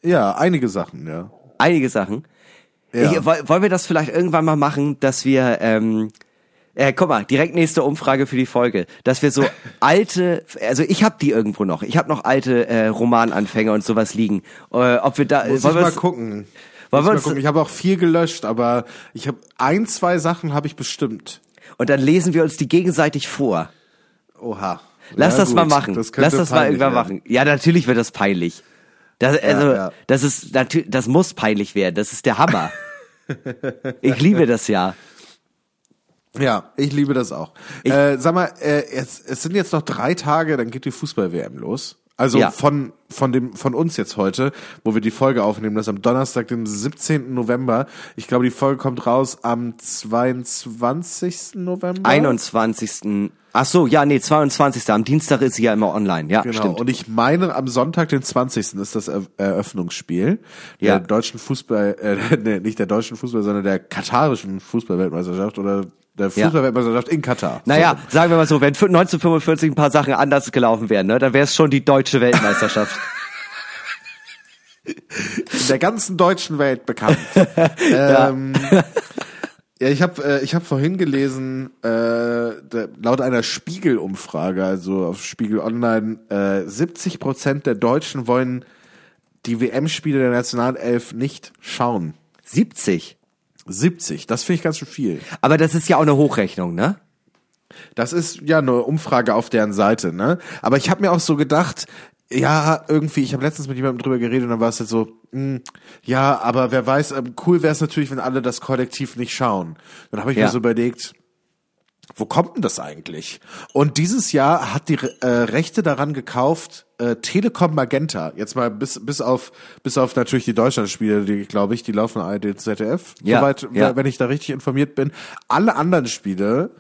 Ja, einige Sachen, ja. einige Sachen. Ja. Ich, woll- wollen wir das vielleicht irgendwann mal machen, dass wir, ähm, äh, guck mal, direkt nächste Umfrage für die Folge, dass wir so alte, also ich habe die irgendwo noch, ich habe noch alte äh, Romananfänge und sowas liegen. Äh, ob wir da, Muss wollen ich wir mal gucken. Wollen wir ich, ich habe auch viel gelöscht, aber ich habe ein, zwei Sachen habe ich bestimmt. und dann lesen wir uns die gegenseitig vor. Oha. Lass Ja, das gut. mal machen. Das Lass das mal irgendwann werden. machen. Ja, natürlich wird das peinlich. Das, also, ja. das ist natürlich, das muss peinlich werden. Das ist der Hammer. ich liebe das ja. Ja, ich liebe das auch. äh, sag mal, äh, es, es sind jetzt noch drei Tage, dann geht die Fußball-WM los. Also Ja. von von dem von uns jetzt heute, wo wir die Folge aufnehmen, das ist am Donnerstag, dem 17. November. Ich glaube, die Folge kommt raus am 22. November. 21. Ach so, ja, nee, 22. Am Dienstag ist sie ja immer online. Ja, Genau. stimmt. Und ich meine, am Sonntag, den 20. ist das Er Eröffnungsspiel Ja. der deutschen Fußball, äh, nee, nicht der deutschen Fußball, sondern der katarischen Fußballweltmeisterschaft oder der Ja. Fußballweltmeisterschaft in Katar. Naja, sagen wir mal so, wenn 1945 ein paar Sachen anders gelaufen wären, ne, dann wäre es schon die deutsche Weltmeisterschaft. in der ganzen deutschen Welt bekannt. ähm, ja, ich habe äh, ich hab vorhin gelesen, äh, da, laut einer Spiegel-Umfrage, also auf Spiegel Online, äh, 70 Prozent der Deutschen wollen die WM-Spiele der Nationalelf nicht schauen. 70. 70, das finde ich ganz schön viel. Aber das ist ja auch eine Hochrechnung, ne? Das ist ja eine Umfrage auf deren Seite, ne? Aber ich habe mir auch so gedacht, ja, irgendwie, ich habe letztens mit jemandem drüber geredet und dann war es jetzt so, mh, ja, aber wer weiß, ähm, cool wäre es natürlich, wenn alle das Kollektiv nicht schauen. Dann habe ich Ja. mir so überlegt, wo kommt denn das eigentlich? Und dieses Jahr hat die äh, Rechte daran gekauft äh, Telekom Magenta. Jetzt mal bis bis auf bis auf natürlich die Deutschlandspiele, die glaube ich, die laufen ARD ZDF, Ja, soweit ja. wenn ich da richtig informiert bin. Alle anderen Spiele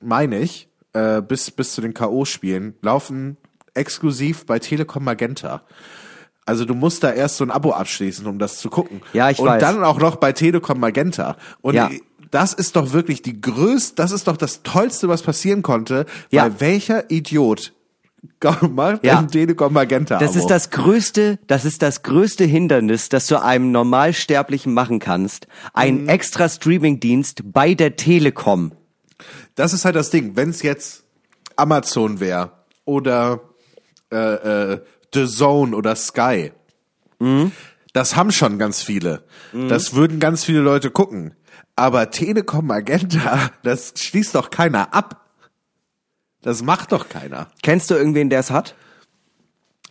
meine ich, äh, bis, bis zu den K.O.-Spielen, laufen exklusiv bei Telekom Magenta. Also du musst da erst so ein Abo abschließen, um das zu gucken. Ja, ich Und weiß. dann auch noch bei Telekom Magenta. Und Ja. Das ist doch wirklich die größte, das ist doch das Tollste, was passieren konnte, Ja. weil welcher Idiot macht Ja. ein Telekom Magenta Das ist das größte, das ist das größte Hindernis, das du einem Normalsterblichen machen kannst. Ein extra Streamingdienst bei der Telekom. Das ist halt das Ding. Wenn es jetzt Amazon wäre oder äh, äh, The Zone oder Sky, das haben schon ganz viele. Das würden ganz viele Leute gucken. Aber Telekom Magenta, das schließt doch keiner ab. Das macht doch keiner. Kennst du irgendwen, der es hat?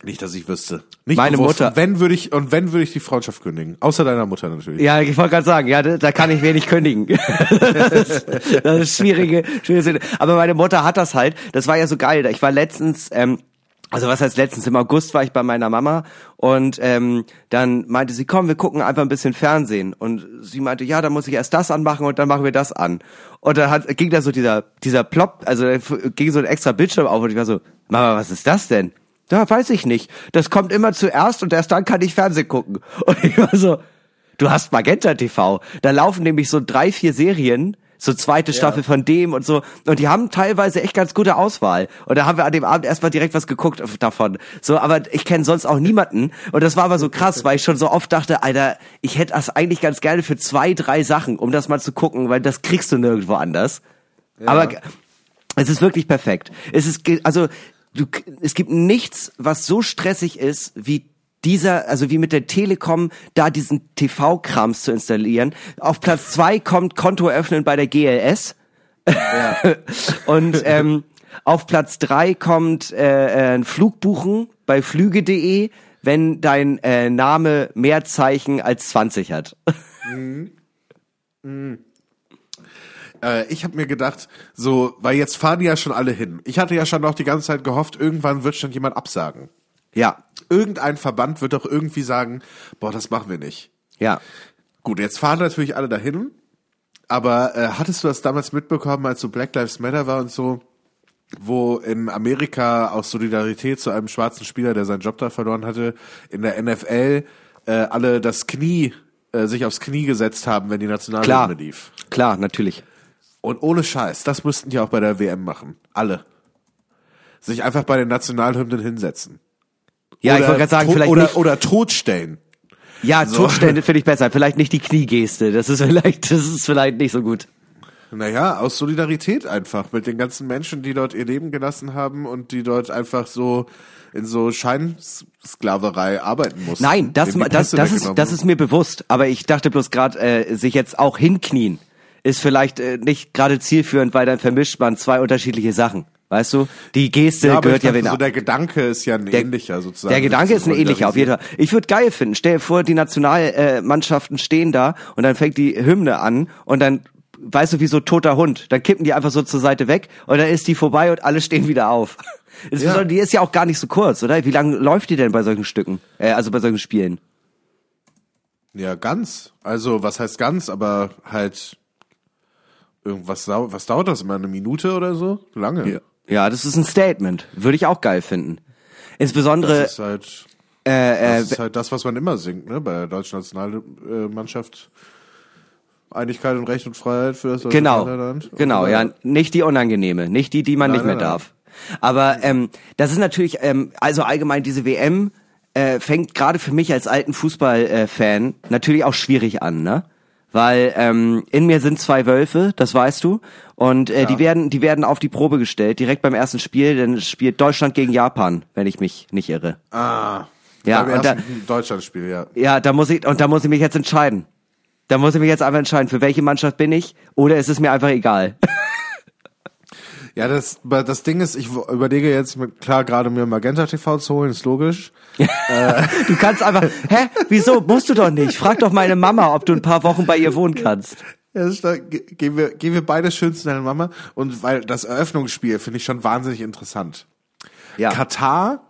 Nicht, dass ich wüsste. Nicht Meine bewusst. Mutter. Und wenn würde ich und wenn würde ich die Freundschaft kündigen, außer deiner Mutter natürlich. Ja, ich wollte gerade sagen, ja, da kann ich wenig kündigen. das, ist, das ist schwierige, schwierige. Aber meine Mutter hat das halt. Das war ja so geil. Ich war letztens, ähm, also was heißt letztens im August war ich bei meiner Mama und ähm, dann meinte sie, komm, wir gucken einfach ein bisschen Fernsehen. Und sie meinte, ja, dann muss ich erst das anmachen und dann machen wir das an. Und dann hat, ging da so dieser dieser Plop, also ging so ein extra Bildschirm auf und ich war so, Mama, was ist das denn? Ja, weiß ich nicht. Das kommt immer zuerst und erst dann kann ich Fernsehen gucken. Und ich war so, du hast Magenta TV. Da laufen nämlich so drei, vier Serien, so zweite Staffel von dem und so. Und die haben teilweise echt ganz gute Auswahl. Und da haben wir an dem Abend erstmal direkt was geguckt davon. So, aber ich kenne sonst auch niemanden. Und das war aber so krass, weil ich schon so oft dachte, Alter, ich hätte das eigentlich ganz gerne für zwei, drei Sachen, um das mal zu gucken, weil das kriegst du nirgendwo anders. Aber es ist wirklich perfekt. Es ist, also, du, es gibt nichts, was so stressig ist, wie dieser, also wie mit der Telekom, da diesen TV-Krams zu installieren. Auf Platz zwei kommt Konto öffnen bei der GLS. Und ähm, auf Platz drei kommt äh, äh, ein Flug buchen bei flüge.de, wenn dein äh, Name mehr Zeichen als 20 hat. Äh, ich habe mir gedacht, so, weil jetzt fahren die ja schon alle hin. Ich hatte ja schon noch die ganze Zeit gehofft, irgendwann wird schon jemand absagen. Ja, Irgendein Verband wird doch irgendwie sagen, boah, das machen wir nicht. ja. Gut, jetzt fahren natürlich alle dahin. Aber äh, hattest du das damals mitbekommen, als so Black Lives Matter war und so, wo in Amerika aus Solidarität zu einem schwarzen Spieler, der seinen Job da verloren hatte, in der NFL äh, alle das Knie, äh, sich aufs Knie gesetzt haben, wenn die Nationalhymne lief. klar, natürlich. Und ohne Scheiß, das müssten die auch bei der WM machen. Alle. Sich einfach bei den Nationalhymnen hinsetzen. Ja, ich Oder wollte gerade sagen, vielleicht oder, nicht, oder totstellen. ja, so. Totstände finde ich besser. Vielleicht nicht die Kniegeste. Das ist vielleicht, das ist vielleicht nicht so gut. Naja, aus Solidarität einfach mit den ganzen Menschen, die dort ihr Leben gelassen haben und die dort einfach so in so Scheinsklaverei arbeiten mussten. Nein, das, das, das ist, das ist mir bewusst. Aber ich dachte bloß gerade, äh, sich jetzt auch hinknien ist vielleicht äh, nicht gerade zielführend, weil dann vermischt man zwei unterschiedliche Sachen. Weißt du? Die Geste ja, aber gehört ich dachte, ja wieder. so der Gedanke ist ja ein ähnlicher sozusagen. Der Gedanke Sich ist ein ähnlicher, auf jeden Fall. Ich würde geil finden. Stell dir vor, die Nationalmannschaften stehen da und dann fängt die Hymne an und dann, weißt du, wie so toter Hund. Dann kippen die einfach so zur Seite weg und dann ist die vorbei und alle stehen wieder auf. Insbesondere, Die ist ja auch gar nicht so kurz, oder? Wie lange läuft die denn bei solchen Stücken? Äh, also bei solchen Spielen? Ja, ganz. Also, was heißt ganz, aber halt irgendwas, was dauert das immer? Eine Minute oder so? Lange. Ja, das ist ein Statement. Würde ich auch geil finden. Insbesondere, Das ist halt, äh, äh, das ist halt das, was man immer singt, ne? Bei der deutschen Nationalmannschaft. Einigkeit und Recht und Freiheit für das deutsche Genau. Und genau, ja, nicht die unangenehme, nicht die, die man Nein, nicht mehr nein, nein. darf. Aber ähm, das ist natürlich, ähm, also allgemein diese WM äh, fängt gerade für mich als alten Fußballfan äh, natürlich auch schwierig an, ne? Weil ähm, in mir sind zwei Wölfe, das weißt du, und äh, die werden, die werden auf die Probe gestellt direkt beim ersten Spiel, denn es spielt Deutschland gegen Japan, wenn ich mich nicht irre. Ah. Ja, beim und da- Deutschlandspiel, ja. Ja, da muss ich und da muss ich mich jetzt entscheiden. Da muss ich mich jetzt einfach entscheiden, für welche Mannschaft bin ich oder ist es mir einfach egal. Ja, das, das Ding ist, ich überlege jetzt, mit, klar, gerade mir Magenta TV zu holen, ist logisch. Du kannst einfach, hä? Wieso? Musst du doch nicht. Frag doch meine Mama, ob du ein paar Wochen bei ihr wohnen kannst. Ja, das ist da, ge- gehen wir, gehen wir beide schön zu deiner Mama. Und weil das Eröffnungsspiel finde ich schon wahnsinnig interessant. Ja. Katar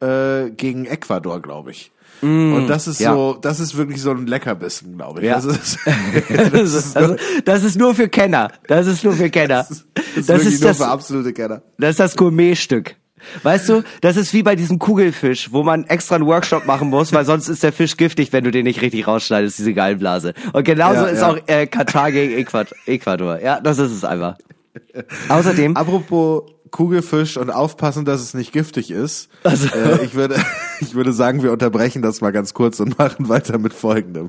äh, gegen Ecuador, glaube ich. Und das ist Mm, ja. so, das ist wirklich so ein Leckerbissen, glaube ich. Ja. Das ist, Das ist, also, das ist nur für Kenner. Das ist nur für Kenner. das ist Das wirklich ist nur das, für absolute Kenner. das ist das Gourmetstück. Weißt du, das ist wie bei diesem Kugelfisch, wo man extra einen Workshop machen muss, weil sonst ist der Fisch giftig, wenn du den nicht richtig rausschneidest, diese Gallenblase. Und genauso Ja, ist ja. auch äh, Katar gegen Äquat Ecuador. Ja, das ist es einfach. Außerdem, Apropos Kugelfisch und aufpassen, dass es nicht giftig ist. Also- Äh, ich, würde, ich würde sagen, wir unterbrechen das mal ganz kurz und machen weiter mit folgendem.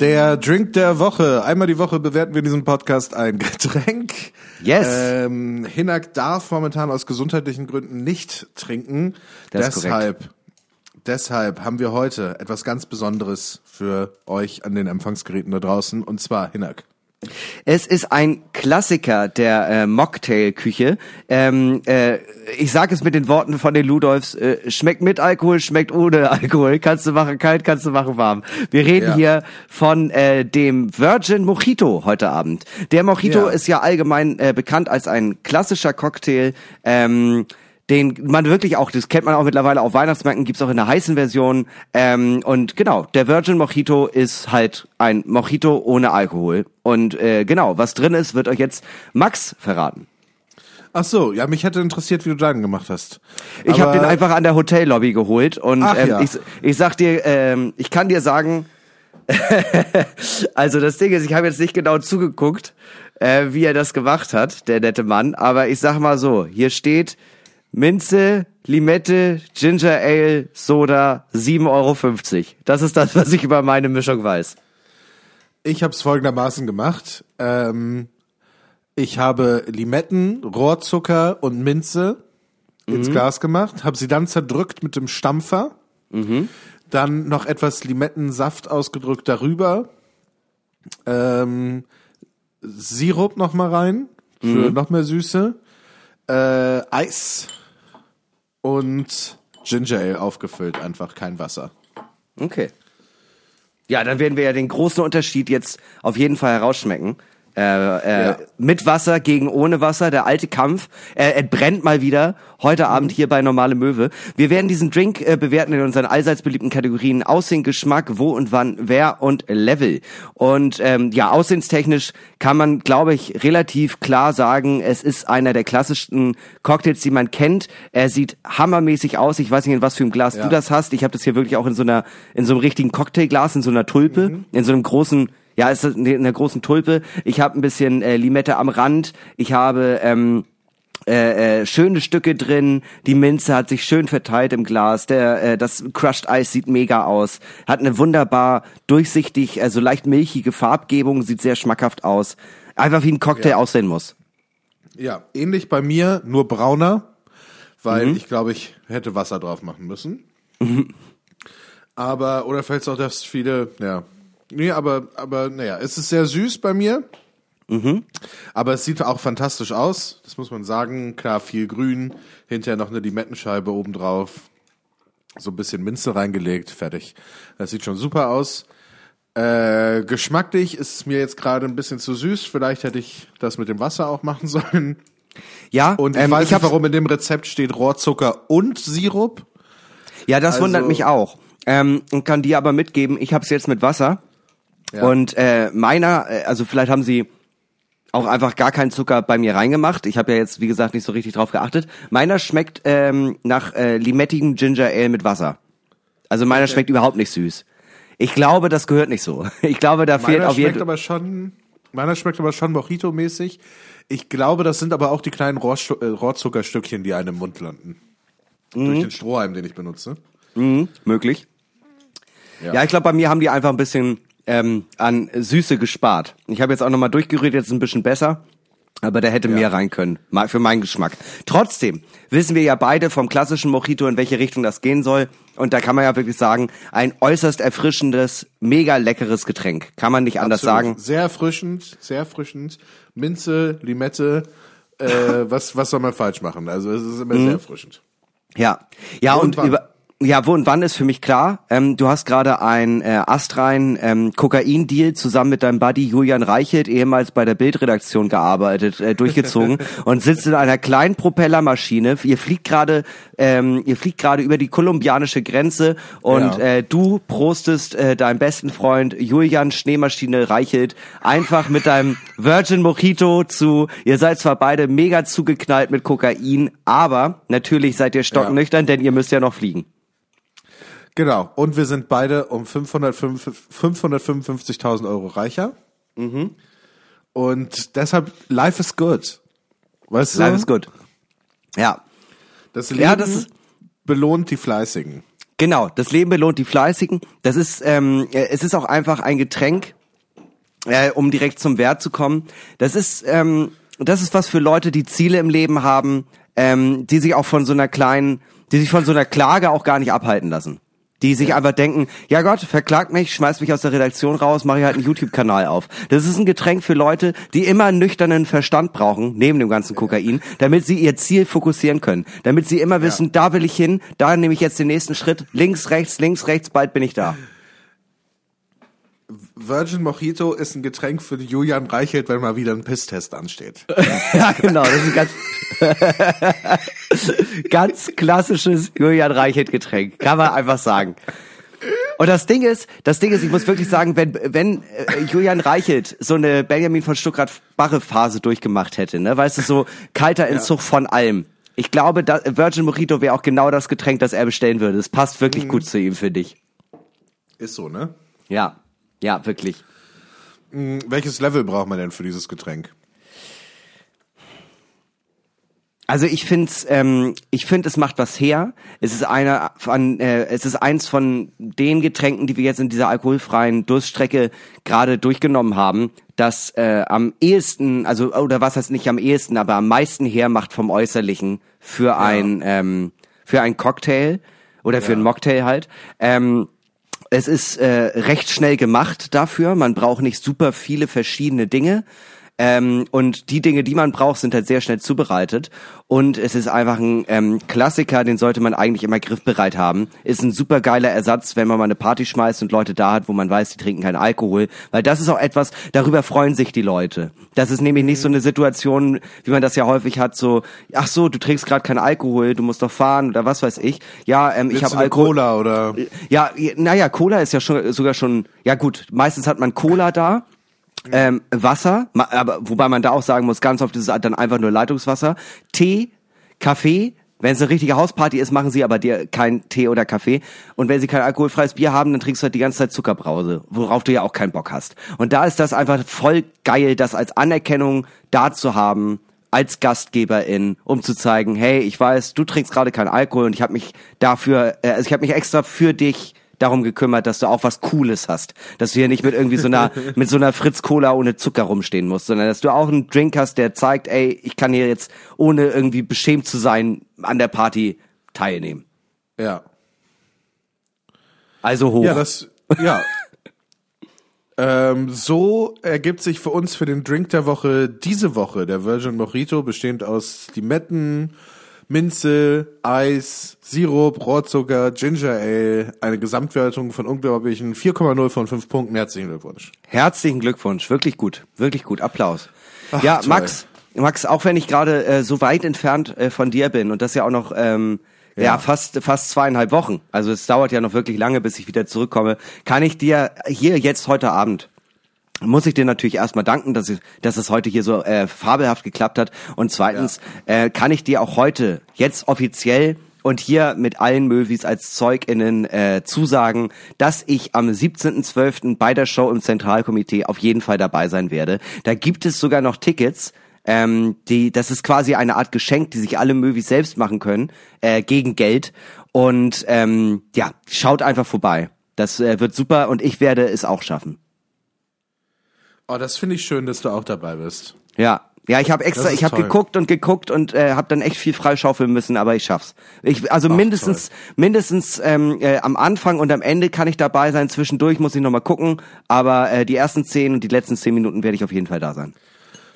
Der Drink der Woche. Einmal die Woche bewerten wir in diesem Podcast ein Getränk. Yes. Ähm, Hinak darf momentan aus gesundheitlichen Gründen nicht trinken. Das ist deshalb, deshalb haben wir heute etwas ganz Besonderes für euch an den Empfangsgeräten da draußen. Und zwar Hinak. Es ist ein Klassiker der äh, Mocktail-Küche. Ähm, äh, ich sage es mit den Worten von den Ludolfs, äh, schmeckt mit Alkohol, schmeckt ohne Alkohol. Kannst du machen kalt, kannst du machen warm. Wir reden Ja. hier von äh, dem Virgin Mojito heute Abend. Der Mojito Ja. ist ja allgemein äh, bekannt als ein klassischer Cocktail. Ähm, den man wirklich auch, das kennt man auch mittlerweile auf Weihnachtsmärkten, gibt's auch in der heißen Version. Ähm, und genau, der Virgin Mojito ist halt ein Mojito ohne Alkohol. Und äh, genau, was drin ist, wird euch jetzt Max verraten. Ach so, ja, mich hätte interessiert, wie du deinen gemacht hast. Ich habe Aber- den einfach an der Hotellobby geholt und Ach ähm, ja. ich, ich sag dir, ähm, ich kann dir sagen, also das Ding ist, ich habe jetzt nicht genau zugeguckt, äh, wie er das gemacht hat, der nette Mann, aber ich sag mal so, hier steht Minze, Limette, Ginger Ale, Soda, 7,50 Euro. Das ist das, was ich über meine Mischung weiß. Ich habe es folgendermaßen gemacht. Ähm, ich habe Limetten, Rohrzucker und Minze ins Glas gemacht, habe sie dann zerdrückt mit dem Stampfer, dann noch etwas Limettensaft ausgedrückt darüber, ähm, Sirup noch mal rein für noch mehr Süße, äh, Eis und Ginger Ale aufgefüllt, einfach kein Wasser. Okay. Ja, dann werden wir ja den großen Unterschied jetzt auf jeden Fall herausschmecken. Äh, äh, Ja. Mit Wasser gegen ohne Wasser, der alte Kampf. Äh, entbrennt mal wieder heute Abend hier bei Normale Möwe. Wir werden diesen Drink äh, bewerten in unseren allseits beliebten Kategorien Aussehen, Geschmack, wo und wann, wer und Level. Und ähm, ja, aussehenstechnisch kann man, glaube ich, relativ klar sagen, es ist einer der klassischsten Cocktails, die man kennt. Er sieht hammermäßig aus. Ich weiß nicht, in was für einem Glas Ja. du das hast. Ich habe das hier wirklich auch in so einer, in so einem richtigen Cocktailglas, in so einer Tulpe, Mhm. in so einem großen, ja, ist das in einer großen Tulpe. Ich habe ein bisschen äh, Limette am Rand. Ich habe ähm, äh, äh, schöne Stücke drin. Die Minze hat sich schön verteilt im Glas. Der, äh, das Crushed Eis sieht mega aus. Hat eine wunderbar durchsichtig, also leicht milchige Farbgebung, sieht sehr schmackhaft aus. Einfach wie ein Cocktail aussehen muss. Ja, ähnlich bei mir, nur brauner, weil ich glaube, ich hätte Wasser drauf machen müssen. Aber, oder vielleicht auch, dass viele, ja. Nee, aber, aber, naja, es ist sehr süß bei mir. Aber es sieht auch fantastisch aus, das muss man sagen. Klar, viel grün, hinterher noch eine Limettenscheibe obendrauf, so ein bisschen Minze reingelegt, fertig. Das sieht schon super aus. Äh, geschmacklich ist es mir jetzt gerade ein bisschen zu süß. Vielleicht hätte ich das mit dem Wasser auch machen sollen. Ja, Und ich ähm, weiß ich nicht, warum in dem Rezept steht Rohrzucker und Sirup. Ja, das Also- wundert mich auch. Ähm, und kann dir aber mitgeben, ich habe es jetzt mit Wasser. Ja. Und äh, meiner, äh, also vielleicht haben sie auch einfach gar keinen Zucker bei mir reingemacht. Ich habe ja jetzt, wie gesagt, nicht so richtig drauf geachtet. Meiner schmeckt ähm, nach äh, limettigem Ginger Ale mit Wasser. Also meiner schmeckt überhaupt nicht süß. Ich glaube, das gehört nicht so. Ich glaube, da fehlt Meiner auf jeden schmeckt aber schon, meiner schmeckt aber schon Mojito-mäßig. Ich glaube, das sind aber auch die kleinen Rohrstu- äh, Rohrzuckerstückchen, die einem im Mund landen. Durch den Strohhalm, den ich benutze. möglich. Ja, ich glaube, bei mir haben die einfach ein bisschen ähm, an Süße gespart. Ich habe jetzt auch nochmal durchgerührt, jetzt ist ein bisschen besser. Aber da hätte mehr rein können, mal für meinen Geschmack. Trotzdem wissen wir ja beide vom klassischen Mojito, in welche Richtung das gehen soll. Und da kann man ja wirklich sagen, ein äußerst erfrischendes, mega leckeres Getränk. Kann man nicht anders Absolut. sagen. Sehr erfrischend, sehr erfrischend. Minze, Limette, äh, was, was soll man falsch machen? Also es ist immer Mhm. sehr erfrischend. Ja. Ja, und und, über, Ja, wo und wann ist für mich klar. Ähm, du hast gerade ein äh, astrein ähm, Kokain-Deal zusammen mit deinem Buddy Julian Reichelt, ehemals bei der Bildredaktion gearbeitet, äh, durchgezogen und sitzt in einer kleinen Propellermaschine. Ihr fliegt gerade, ähm, ihr fliegt gerade über die kolumbianische Grenze und Ja. äh, du prostest äh, deinem besten Freund Julian Schneemaschine Reichelt einfach mit deinem Virgin Mojito zu. Ihr seid zwar beide mega zugeknallt mit Kokain, aber natürlich seid ihr stocknüchtern, denn ihr müsst ja noch fliegen. Genau. Und wir sind beide um 505 555.000 Euro reicher. Mhm. Und deshalb, life is good. Weißt du? Life is good. Ja, Das Leben Ja, das belohnt die Fleißigen. genau. Das Leben belohnt die Fleißigen. Das ist, ähm, äh, es ist auch einfach ein Getränk, äh, um direkt zum Wert zu kommen. Das ist, ähm, das ist was für Leute, die Ziele im Leben haben, ähm, die sich auch von so einer kleinen, die sich von so einer Klage auch gar nicht abhalten lassen. Die sich einfach denken, ja Gott, verklagt mich, schmeißt mich aus der Redaktion raus, mache ich halt einen YouTube-Kanal auf. Das ist ein Getränk für Leute, die immer einen nüchternen Verstand brauchen, neben dem ganzen Kokain, damit sie ihr Ziel fokussieren können. Damit sie immer wissen, da will ich hin, da nehme ich jetzt den nächsten Schritt, links, rechts, links, rechts, bald bin ich da. Virgin Mojito ist ein Getränk für Julian Reichelt, wenn mal wieder ein Pisstest ansteht. Ja, genau, das ist ein ganz, ganz klassisches Julian Reichelt Getränk, kann man einfach sagen. Und das Ding ist, das Ding ist, ich muss wirklich sagen, wenn, wenn äh, Julian Reichelt so eine Benjamin von Stuttgart-Barre-Phase durchgemacht hätte, ne, weißt du, so kalter Entzug von allem. Ich glaube, da, Virgin Mojito wäre auch genau das Getränk, das er bestellen würde. Es passt wirklich gut zu ihm, finde ich. Ist so, ne? Ja, ja, wirklich. Hm, Welches Level braucht man denn für dieses Getränk? Also ich finde, ähm, ich finde, es macht was her. Es ist einer von, äh, es ist eins von den Getränken, die wir jetzt in dieser alkoholfreien Durststrecke gerade durchgenommen haben, das äh, am ehesten, also oder was heißt nicht am ehesten, aber am meisten hermacht vom Äußerlichen für ein ähm, für ein Cocktail oder für ein Mocktail halt. Ähm, es ist äh, recht schnell gemacht dafür. Man braucht nicht super viele verschiedene Dinge. Ähm, und die Dinge, die man braucht, sind halt sehr schnell zubereitet. Und es ist einfach ein ähm, Klassiker, den sollte man eigentlich immer griffbereit haben. Ist ein super geiler Ersatz, wenn man mal eine Party schmeißt und Leute da hat, wo man weiß, die trinken keinen Alkohol. Weil das ist auch etwas, darüber freuen sich die Leute. Das ist nämlich nicht so eine Situation, wie man das ja häufig hat, so, ach so, du trinkst gerade keinen Alkohol, du musst doch fahren oder was weiß ich. Ja, ähm, ich habe Alkohol. Cola oder? Ja, naja, Cola ist ja schon sogar schon, ja gut, meistens hat man Cola da. Ähm, Wasser, aber wobei man da auch sagen muss, ganz oft ist es dann einfach nur Leitungswasser. Tee, Kaffee, wenn es eine richtige Hausparty ist, machen sie aber dir kein Tee oder Kaffee. Und wenn sie kein alkoholfreies Bier haben, dann trinkst du halt die ganze Zeit Zuckerbrause, worauf du ja auch keinen Bock hast. Und da ist das einfach voll geil, das als Anerkennung da zu haben, als Gastgeberin, um zu zeigen, hey, ich weiß, du trinkst gerade keinen Alkohol und ich habe mich dafür, äh, also ich habe mich extra für dich darum gekümmert, dass du auch was Cooles hast, dass du hier nicht mit irgendwie so einer mit so einer Fritz Cola ohne Zucker rumstehen musst, sondern dass du auch einen Drink hast, der zeigt, ey, ich kann hier jetzt ohne irgendwie beschämt zu sein an der Party teilnehmen. Ja. Also hoch. Ja, das, ja. ähm, so ergibt sich für uns für den Drink der Woche diese Woche der Virgin Mojito, bestehend aus Limetten, Minze, Eis, Sirup, Rohrzucker, Ginger Ale, eine Gesamtwertung von unglaublichen 4,0 von 5 Punkten. Herzlichen Glückwunsch. Herzlichen Glückwunsch, wirklich gut, wirklich gut, Applaus. ja, toll. Max, Max, auch wenn ich gerade äh, so weit entfernt äh, von dir bin und das ja auch noch ähm, ja. Ja. fast fast zweieinhalb Wochen, also es dauert ja noch wirklich lange, bis ich wieder zurückkomme, kann ich dir hier jetzt heute Abend muss ich dir natürlich erstmal danken, dass, ich, dass es heute hier so äh, fabelhaft geklappt hat. Und zweitens äh, kann ich dir auch heute jetzt offiziell und hier mit allen Möwis als ZeugInnen äh, zusagen, dass ich am 17.12. bei der Show im Zentralkomitee auf jeden Fall dabei sein werde. Da gibt es sogar noch Tickets. Ähm, die, das ist quasi eine Art Geschenk, die sich alle Möwis selbst machen können, äh, gegen Geld. Und ähm, ja, schaut einfach vorbei. Das äh, wird super und ich werde es auch schaffen. Oh, das finde ich schön, dass du auch dabei bist. Ja. Ja, ich habe extra, ich habe toll. geguckt und geguckt und äh, habe dann echt viel freischaufeln müssen, aber ich schaff's. Ich, also mindestens, mindestens ähm, äh, am Anfang und am Ende kann ich dabei sein. Zwischendurch muss ich noch mal gucken, aber äh, die ersten zehn und die letzten zehn Minuten werde ich auf jeden Fall da sein.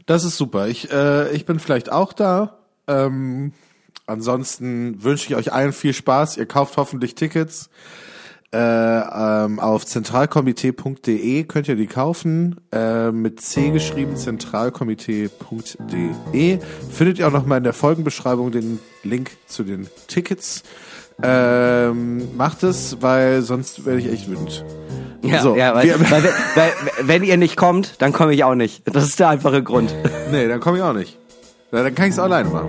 Das ist super. Ich, äh, ich bin vielleicht auch da. Ähm, ansonsten wünsche ich euch allen viel Spaß. Ihr kauft hoffentlich Tickets. Äh, ähm, auf zentralkomitee.de könnt ihr die kaufen. Äh, mit C geschrieben, zentralkomitee.de. Findet ihr auch nochmal in der Folgenbeschreibung den Link zu den Tickets. Ähm, macht es, weil sonst werde ich echt wütend. Ja, So, ja weil, wir- weil, weil, wenn ihr nicht kommt, dann komme ich auch nicht. Das ist der einfache Grund. Nee, dann komme ich auch nicht. Dann kann ich es alleine machen.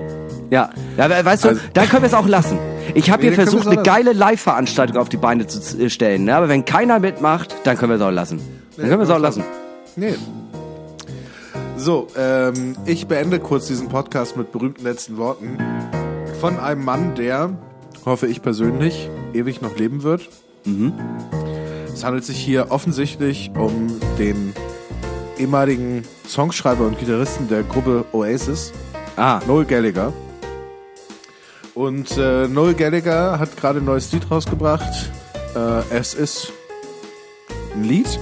Ja, ja we- weißt du, Also- dann können wir es auch lassen. Ich habe hier versucht, eine geile Live-Veranstaltung auf die Beine zu äh, stellen. Ne? Aber wenn keiner mitmacht, dann können wir es auch lassen. Dann können wir es auch lassen. Nee. So, ähm, ich beende kurz diesen Podcast mit berühmten letzten Worten von einem Mann, der, hoffe ich persönlich, ewig noch leben wird. Es handelt sich hier offensichtlich um den ehemaligen Songschreiber und Gitarristen der Gruppe Oasis, Ah, Noel Gallagher. Und äh, Noel Gallagher hat gerade ein neues Lied rausgebracht. Äh, es ist ein Lied.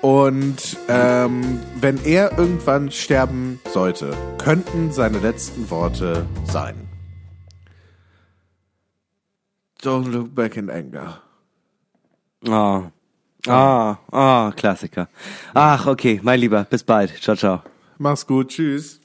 Und ähm, wenn er irgendwann sterben sollte, könnten seine letzten Worte sein. Don't look back in anger. ah, ah, ah, Klassiker. Ach, okay, mein Lieber, bis bald. Ciao, ciao. Mach's gut, tschüss.